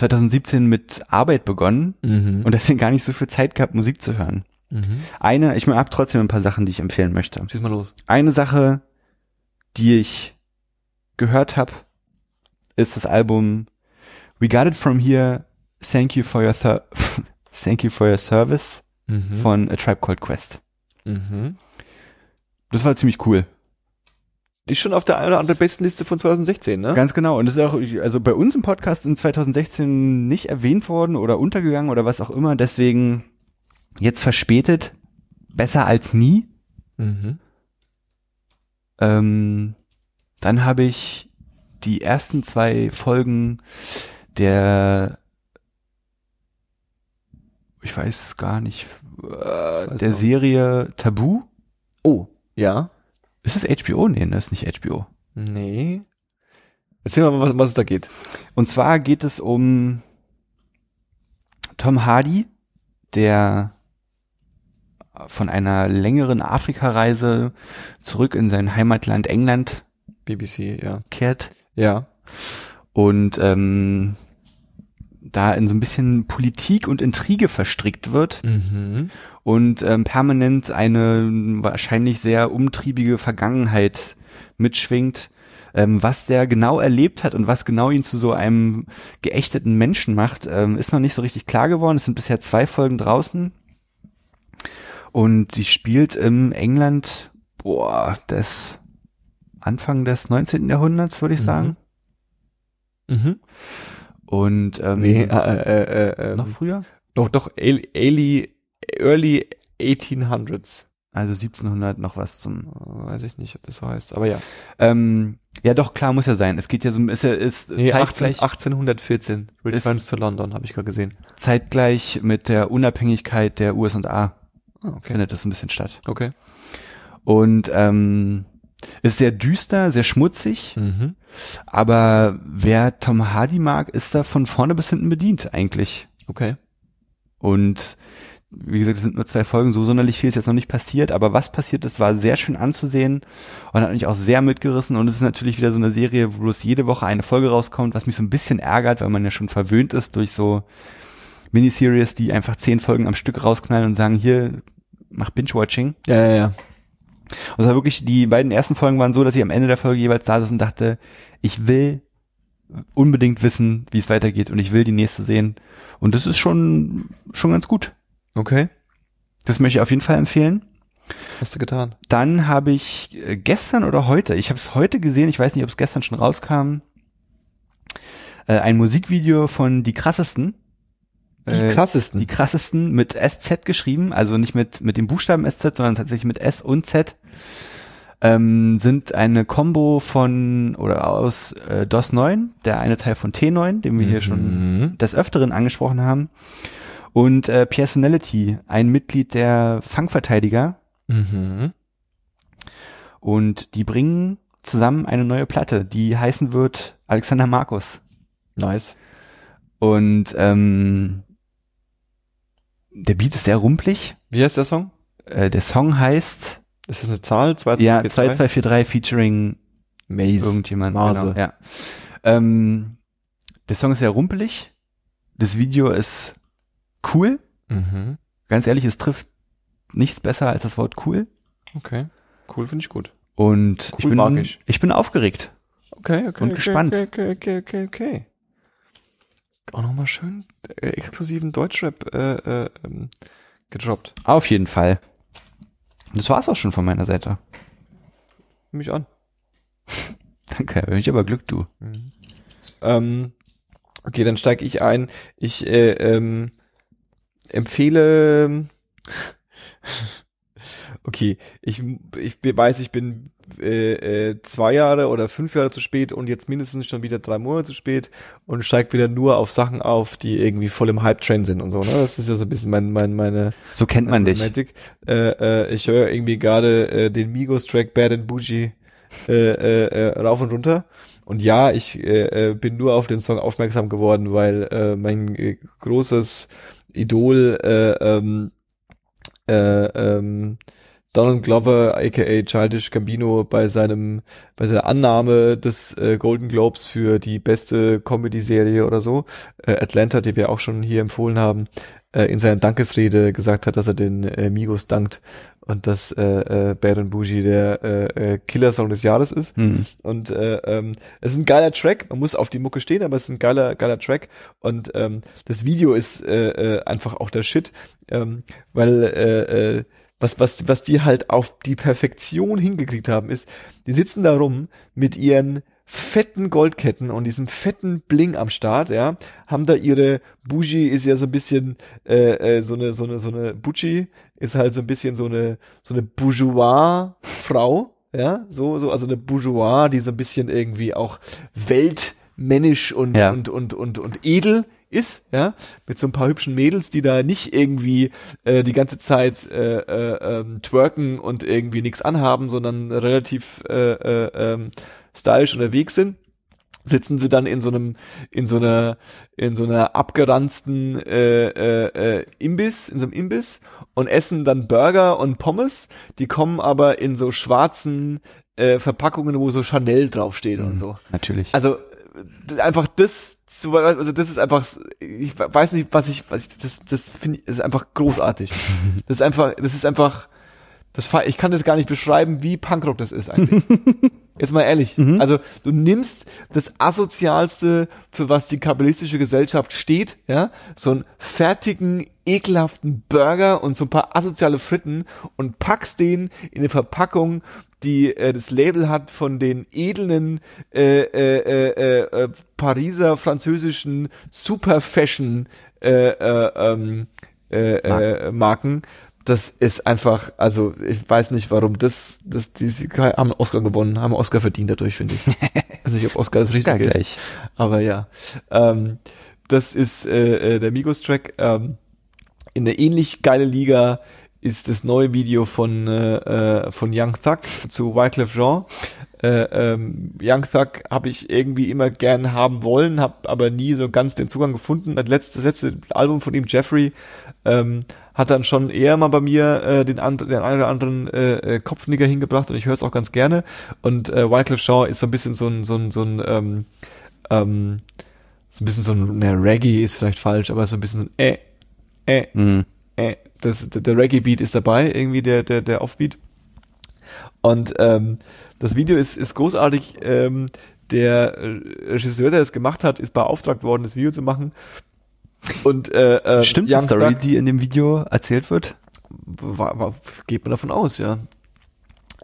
2017 mit Arbeit begonnen Mhm. und deswegen gar nicht so viel Zeit gehabt, Musik zu hören. mhm. Eine, ich habe trotzdem ein paar Sachen, die ich empfehlen möchte. Schieß mal los. Eine Sache, die ich gehört habe, ist das Album We Got It From Here, Thank You For Your Thir Thank You For Your Service Mhm. von A Tribe Called Quest. Mhm. Das war ziemlich cool. Ist schon auf der einen oder anderen besten Liste von 2016, ne? Ganz genau. Und das ist auch, also bei uns im Podcast in 2016 nicht erwähnt worden oder untergegangen oder was auch immer. Deswegen jetzt verspätet, besser als nie. Mhm. Ähm, dann habe ich die ersten zwei Folgen der, ich weiß gar nicht, äh, weiß der auch. Serie Tabu. Oh, ja. Ist es HBO? Nee, das ist nicht HBO. Nee. Erzähl mal, was, was es da geht. Und zwar geht es um Tom Hardy, der von einer längeren Afrikareise zurück in sein Heimatland England BBC, ja. kehrt Ja. und ähm, da in so ein bisschen Politik und Intrige verstrickt wird Mhm. Und ähm, permanent eine wahrscheinlich sehr umtriebige Vergangenheit mitschwingt, ähm, was der genau erlebt hat und was genau ihn zu so einem geächteten Menschen macht, ähm, ist noch nicht so richtig klar geworden. Es sind bisher zwei Folgen draußen und sie spielt im England, boah, des Anfang des 19. Jahrhunderts, würde ich Mhm. sagen. Mhm. Und ähm, Nee, äh, äh, äh, noch ähm, früher? doch, doch, early, early, early 1800s. Also 1700 noch was zum. Äh, Weiß ich nicht, ob das so heißt, aber ja. Ähm, ja, doch klar muss ja sein. Es geht ja so, ist ja ist Nee, 18, zeitgleich, 1814. Returns to London, habe ich gerade gesehen. zeitgleich mit der Unabhängigkeit der USA Ah, okay. findet das ein bisschen statt. Okay. Und ähm, ist sehr düster, sehr schmutzig, Mhm. aber wer Tom Hardy mag, ist da von vorne bis hinten bedient eigentlich. Okay. Und wie gesagt, es sind nur zwei Folgen, so sonderlich viel ist jetzt noch nicht passiert, aber was passiert ist, war sehr schön anzusehen und hat mich auch sehr mitgerissen und es ist natürlich wieder so eine Serie, wo bloß jede Woche eine Folge rauskommt, was mich so ein bisschen ärgert, weil man ja schon verwöhnt ist durch so Miniseries, die einfach zehn Folgen am Stück rausknallen und sagen, hier, mach Binge-Watching. Ja, ja, ja. Und es war wirklich, die beiden ersten Folgen waren so, dass ich am Ende der Folge jeweils da saß und dachte, ich will unbedingt wissen, wie es weitergeht und ich will die nächste sehen. Und das ist schon, schon ganz gut. Okay. Das möchte ich auf jeden Fall empfehlen. Hast du getan? Dann habe ich äh, gestern oder heute, ich habe es heute gesehen, ich weiß nicht, ob es gestern schon rauskam, äh, ein Musikvideo von Die Krassesten. Die Äh, krassesten. die krassesten mit SZ geschrieben, also nicht mit, mit dem Buchstaben SZ, sondern tatsächlich mit S und Z, ähm, sind eine Combo von oder aus äh, DOS 9, der eine Teil von T9, den wir hier schon Mhm. des Öfteren angesprochen haben, und äh, Personality, ein Mitglied der Fangverteidiger, Mhm. und die bringen zusammen eine neue Platte, die heißen wird Alexander Markus. Nice. Und ähm, der Beat ist sehr rumpelig. Wie heißt der Song? Äh, der Song heißt Ist das eine Zahl? 2, ja 2243 featuring Maze. irgendjemand. Mase. Genau, ja. ähm, der Song ist sehr rumpelig. Das Video ist cool. Mhm. Ganz ehrlich, es trifft nichts besser als das Wort cool. Okay. Cool, finde ich gut. Und ich Cool bin mag ich. ich bin aufgeregt. Okay, okay. Und okay, gespannt. Okay, okay, okay, okay, okay. Auch nochmal schön äh, exklusiven Deutschrap äh, äh, ähm, gedroppt. Auf jeden Fall. Das war's auch schon von meiner Seite. Mich an. Danke, bin ich aber Glück, du. Ähm, okay, dann steige ich ein. Ich äh, ähm, empfehle. Okay, ich, ich weiß, ich bin äh, äh, zwei Jahre oder fünf Jahre zu spät und jetzt mindestens schon wieder drei Monate zu spät und steig wieder nur auf Sachen auf, die irgendwie voll im Hype-Train sind und so. Ne? Das ist ja so ein bisschen mein, mein, meine So kennt man dich. Äh, äh, ich höre irgendwie gerade äh, den Migos-Track Bad and Bougie äh, äh, äh, rauf und runter. Und ja, ich äh, äh, bin nur auf den Song aufmerksam geworden, weil äh, mein äh, großes Idol äh, ähm, äh, ähm, Donald Glover, aka Childish Gambino, bei seinem, bei seiner Annahme des äh, Golden Globes für die beste Comedy-Serie oder so, äh, Atlanta, die wir auch schon hier empfohlen haben, äh, in seiner Dankesrede gesagt hat, dass er den äh, Migos dankt und dass äh, äh, Bad and Bougie der äh, äh, Killer-Song des Jahres ist. Hm. Und äh, ähm, es ist ein geiler Track. Man muss auf die Mucke stehen, aber es ist ein geiler, geiler Track. Und ähm, das Video ist äh, äh, einfach auch der Shit, ähm, weil äh, äh, was, was, was die halt auf die Perfektion hingekriegt haben, ist, die sitzen da rum mit ihren fetten Goldketten und diesem fetten Bling am Start, ja, haben da ihre Bougie ist ja so ein bisschen äh, äh, so eine so eine so eine Bucci ist halt so ein bisschen so eine so eine Bourgeois Frau, ja, so so also eine Bourgeois, die so ein bisschen irgendwie auch weltmännisch und Ja. und und und und edel ist, ja, mit so ein paar hübschen Mädels, die da nicht irgendwie äh, die ganze Zeit äh, äh, ähm, twerken und irgendwie nichts anhaben, sondern relativ äh, äh, ähm, stylisch unterwegs sind sitzen sie dann in so einem in so einer in so einer abgeranzten äh, äh, äh, Imbiss in so einem Imbiss und essen dann Burger und Pommes die kommen aber in so schwarzen äh, Verpackungen wo so Chanel draufsteht und so Natürlich. also einfach das so, also das ist einfach ich weiß nicht was ich was ich das das finde ich ist einfach großartig das ist einfach das ist einfach Das, ich kann das gar nicht beschreiben, wie Punkrock das ist eigentlich. Jetzt mal ehrlich. Also du nimmst das asozialste, für was die kapitalistische Gesellschaft steht, ja, so einen fertigen, ekelhaften Burger und so ein paar asoziale Fritten und packst den in eine Verpackung, die äh, das Label hat von den edlen äh, äh, äh, äh, Pariser französischen Super Fashion äh, äh, ähm, äh, äh, Marken. Das ist einfach, also ich weiß nicht, warum das, das die sie haben einen Oscar gewonnen, haben einen Oscar verdient dadurch, finde ich. also nicht, ob Oscar das Oscar Richtige ist. gleich. Aber ja, ähm, das ist äh, äh, der Migos-Track. Ähm, in eine ähnlich geile Liga ist das neue Video von äh, äh, von Young Thug zu Wyclef Jean. Äh, ähm, Young Thug habe ich irgendwie immer gern haben wollen, habe aber nie so ganz den Zugang gefunden. Das letzte, das letzte Album von ihm, Jeffrey, ähm, hat dann schon eher mal bei mir äh, den, and den einen oder anderen äh, äh, Kopfnicker hingebracht und ich höre es auch ganz gerne. Und äh, Wyclef Jean ist so ein bisschen so ein so ein so ein ähm, ähm, so ein bisschen so ein ne, Reggae ist vielleicht falsch, aber so ein bisschen so ein äh, äh, Mhm. Das, der, Reggae-Beat ist dabei, irgendwie der, der, der Offbeat. Und ähm, das Video ist, ist großartig. Ähm, der Regisseur, der es gemacht hat, ist beauftragt worden, das Video zu machen. Und äh, äh, Stimmt die Young Story, Thug- die in dem Video erzählt wird? war, war, geht man davon aus, ja.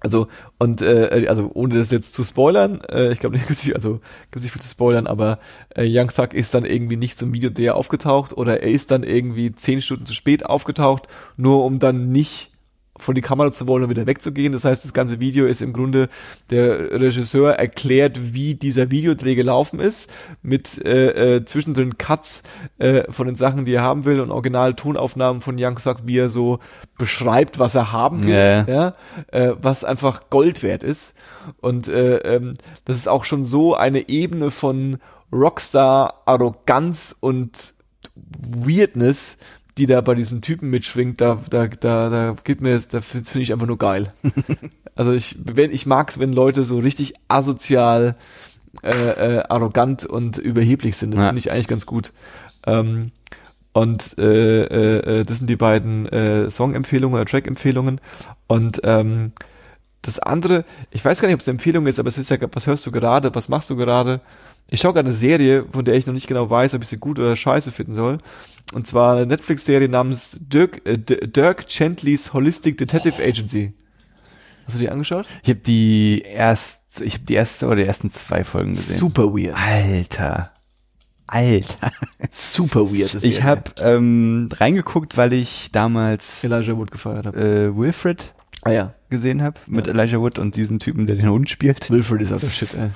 Also und äh, also ohne das jetzt zu spoilern, äh, ich glaube nicht, also gibt nicht viel zu spoilern, aber äh, Young Thug ist dann irgendwie nicht zum Video der aufgetaucht oder er ist dann irgendwie zehn Stunden zu spät aufgetaucht, nur um dann nicht vor die Kamera zu wollen und wieder wegzugehen. Das heißt, das ganze Video ist im Grunde, der Regisseur erklärt, wie dieser Videodreh gelaufen ist, mit äh, äh, zwischendrin Cuts äh, von den Sachen, die er haben will und Original-Tonaufnahmen von Young Thug, wie er so beschreibt, was er haben will, Ja. ja, äh, was einfach Gold wert ist. Und äh, ähm, das ist auch schon so eine Ebene von Rockstar-Arroganz und Weirdness, die da bei diesem Typen mitschwingt, da, da, da, da geht mir, da finde find ich einfach nur geil. also ich, wenn, ich mag's, wenn Leute so richtig asozial, äh, äh, arrogant und überheblich sind. Das Ja. finde ich eigentlich ganz gut. Ähm, und äh, äh, äh, das sind die beiden äh, Song-Empfehlungen oder Track-Empfehlungen. Und ähm, das andere, ich weiß gar nicht, ob es eine Empfehlung ist, aber es ist ja, was hörst du gerade, was machst du gerade? Ich schaue gerade eine Serie, von der ich noch nicht genau weiß, ob ich sie gut oder scheiße finden soll. Und zwar eine Netflix-Serie namens Dirk, äh, Dirk Gently's Holistic Detective Agency. Hast du die angeschaut? Ich habe die erst, ich habe die erste oder die ersten zwei Folgen gesehen. Super weird. Alter. Alter. Super weird ist Ich habe ähm, reingeguckt, weil ich damals Elijah Wood gefeiert habe. äh, Wilfred ah ja. gesehen habe mit Ja. Elijah Wood und diesem Typen, der den Hund spielt. Wilfred ist auch der Shit, ey.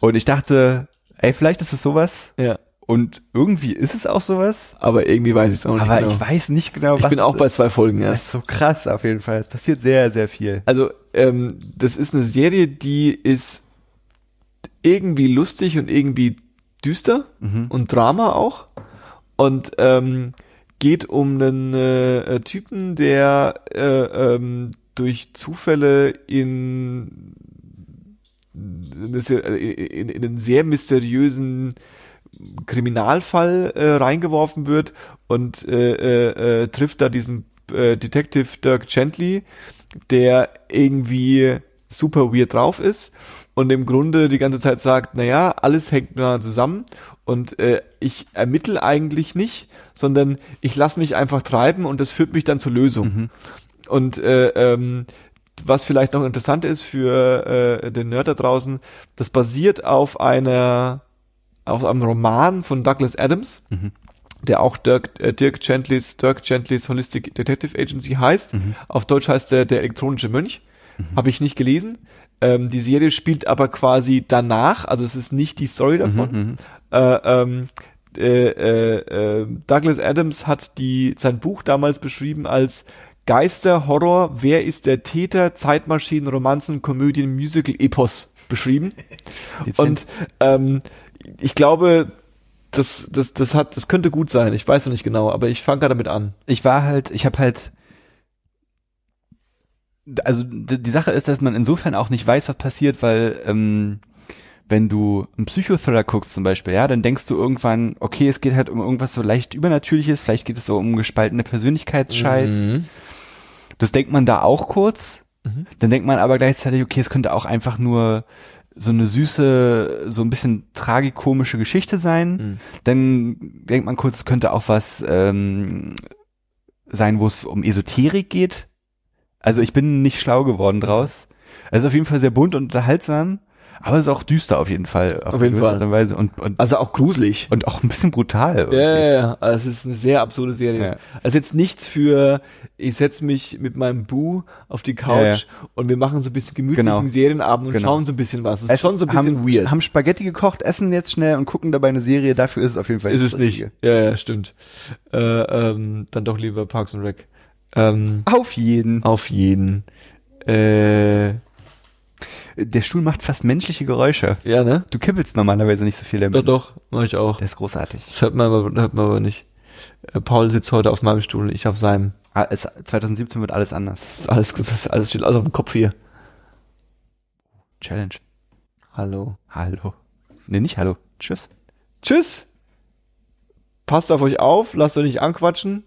Und ich dachte, ey, vielleicht ist es sowas. Ja. Und irgendwie ist es auch sowas. Aber irgendwie weiß ich es auch nicht Aber genau. ich weiß nicht genau, ich was bin es auch bei zwei Folgen Das erst. ist so krass auf jeden Fall. Es passiert sehr, sehr viel. Also, ähm, das ist eine Serie, die ist irgendwie lustig und irgendwie düster und Drama auch. Und ähm, geht um einen äh, äh, Typen, der äh, ähm, durch Zufälle in, äh, in, in einen sehr mysteriösen Kriminalfall äh, reingeworfen wird und äh, äh, äh, trifft da diesen äh, Detective Dirk Gently, der irgendwie super weird drauf ist und im Grunde die ganze Zeit sagt, naja, alles hängt miteinander zusammen und äh, ich ermittle eigentlich nicht, sondern ich lasse mich einfach treiben und das führt mich dann zur Lösung. Und äh, ähm, was vielleicht noch interessant ist für äh, den Nerd da draußen, das basiert auf einer auf einem Roman von Douglas Adams, der auch Dirk, äh, Dirk Gentlys Dirk Gentlys Holistic Detective Agency heißt. Auf Deutsch heißt der der elektronische Mönch. Habe ich nicht gelesen. Ähm, die Serie spielt aber quasi danach, also es ist nicht die Story davon. Äh, ähm, äh, äh, äh, Douglas Adams hat die sein Buch damals beschrieben als Geister, Horror, wer ist der Täter, Zeitmaschinen, Romanzen, Komödien, Musical, Epos beschrieben. Und ähm, ich glaube, das, das, das hat, das könnte gut sein. Ich weiß noch nicht genau, aber ich fange gerade damit an. ich war halt, ich habe halt, also die Sache ist, dass man insofern auch nicht weiß, was passiert, weil ähm, wenn du einen Psychothriller guckst zum Beispiel, ja, dann denkst du irgendwann, okay, es geht halt um irgendwas so leicht Übernatürliches, vielleicht geht es so um gespaltene Persönlichkeitsscheiß. Das denkt man da auch kurz. Mhm. Dann denkt man aber gleichzeitig, okay, es könnte auch einfach nur so eine süße, so ein bisschen tragikomische Geschichte sein. Mhm. Dann denkt man kurz, es könnte auch was ähm, sein, wo es um Esoterik geht. Also ich bin nicht schlau geworden draus. Also auf jeden Fall sehr bunt und unterhaltsam, aber es ist auch düster auf jeden Fall. Auf eine jeden Fall. Art und Weise und, und, Also auch gruselig. und auch ein bisschen brutal. Ja, ja, ja. Also es ist eine sehr absurde Serie. Ja. Also jetzt nichts für, ich setz mich mit meinem Bu auf die Couch Ja, ja. und wir machen so ein bisschen gemütlichen Genau. Serienabend und Genau. schauen so ein bisschen was. Es ist Es schon so ein bisschen haben, weird. Haben Spaghetti gekocht, essen jetzt schnell und gucken dabei eine Serie. Dafür ist es auf jeden Fall ist es nicht. Ja, ja, stimmt. Äh, ähm, dann doch lieber Parks and Rec. Ähm, Auf jeden. auf jeden. Äh, Der Stuhl macht fast menschliche Geräusche. ja, ne? Du kippelst normalerweise nicht so viel damit. Doch, doch, mach ich auch. Der ist großartig. Das hört man aber, hört man aber nicht. Äh, Paul sitzt heute auf meinem Stuhl, ich auf seinem. Ah, es, 2017 wird alles anders. Alles, alles steht alles auf dem Kopf hier. Challenge. Hallo. Hallo. Nee, nicht hallo. Tschüss. Tschüss. Passt auf euch auf, lasst euch nicht anquatschen.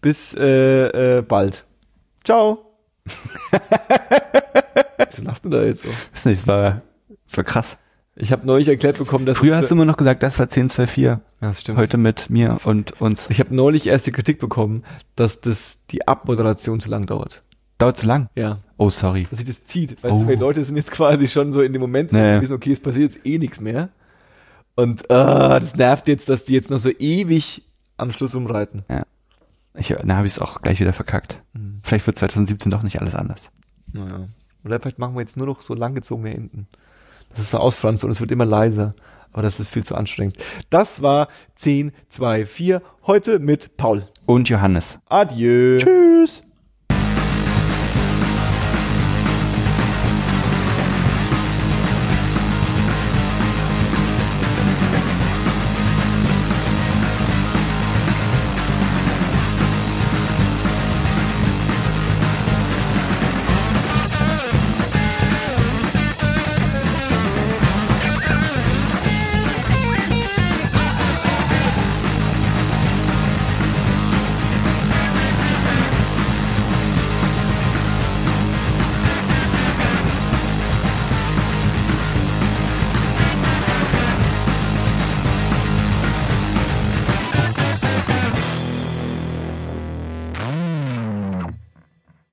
Bis äh, äh, bald. Ciao. Wieso lachst du da jetzt so? Ist nicht, das war, das war krass. Ich habe neulich erklärt bekommen, dass Früher hast du immer noch gesagt, das war 1024. ja, das stimmt. Heute mit mir und uns. Ich habe neulich erst die Kritik bekommen, dass das die Abmoderation zu lang dauert. Dauert zu lang. Ja, Oh, sorry. dass sich das zieht. Weißt Oh. du, weil die Leute sind jetzt quasi schon so in dem Moment, wo Nee. sie wissen, okay, es passiert jetzt eh nichts mehr. Und ah, das nervt jetzt, dass die jetzt noch so ewig am Schluss umreiten. Ich, na, habe ich es auch gleich wieder verkackt. Mhm. Vielleicht wird 2017 doch nicht alles anders. Naja. Oder vielleicht machen wir jetzt nur noch so langgezogene Enden. Das ist so ausfranst und es wird immer leiser. Aber das ist viel zu anstrengend. Das war 10, 2, 4. Heute mit Paul. Und Johannes. Adieu. Tschüss.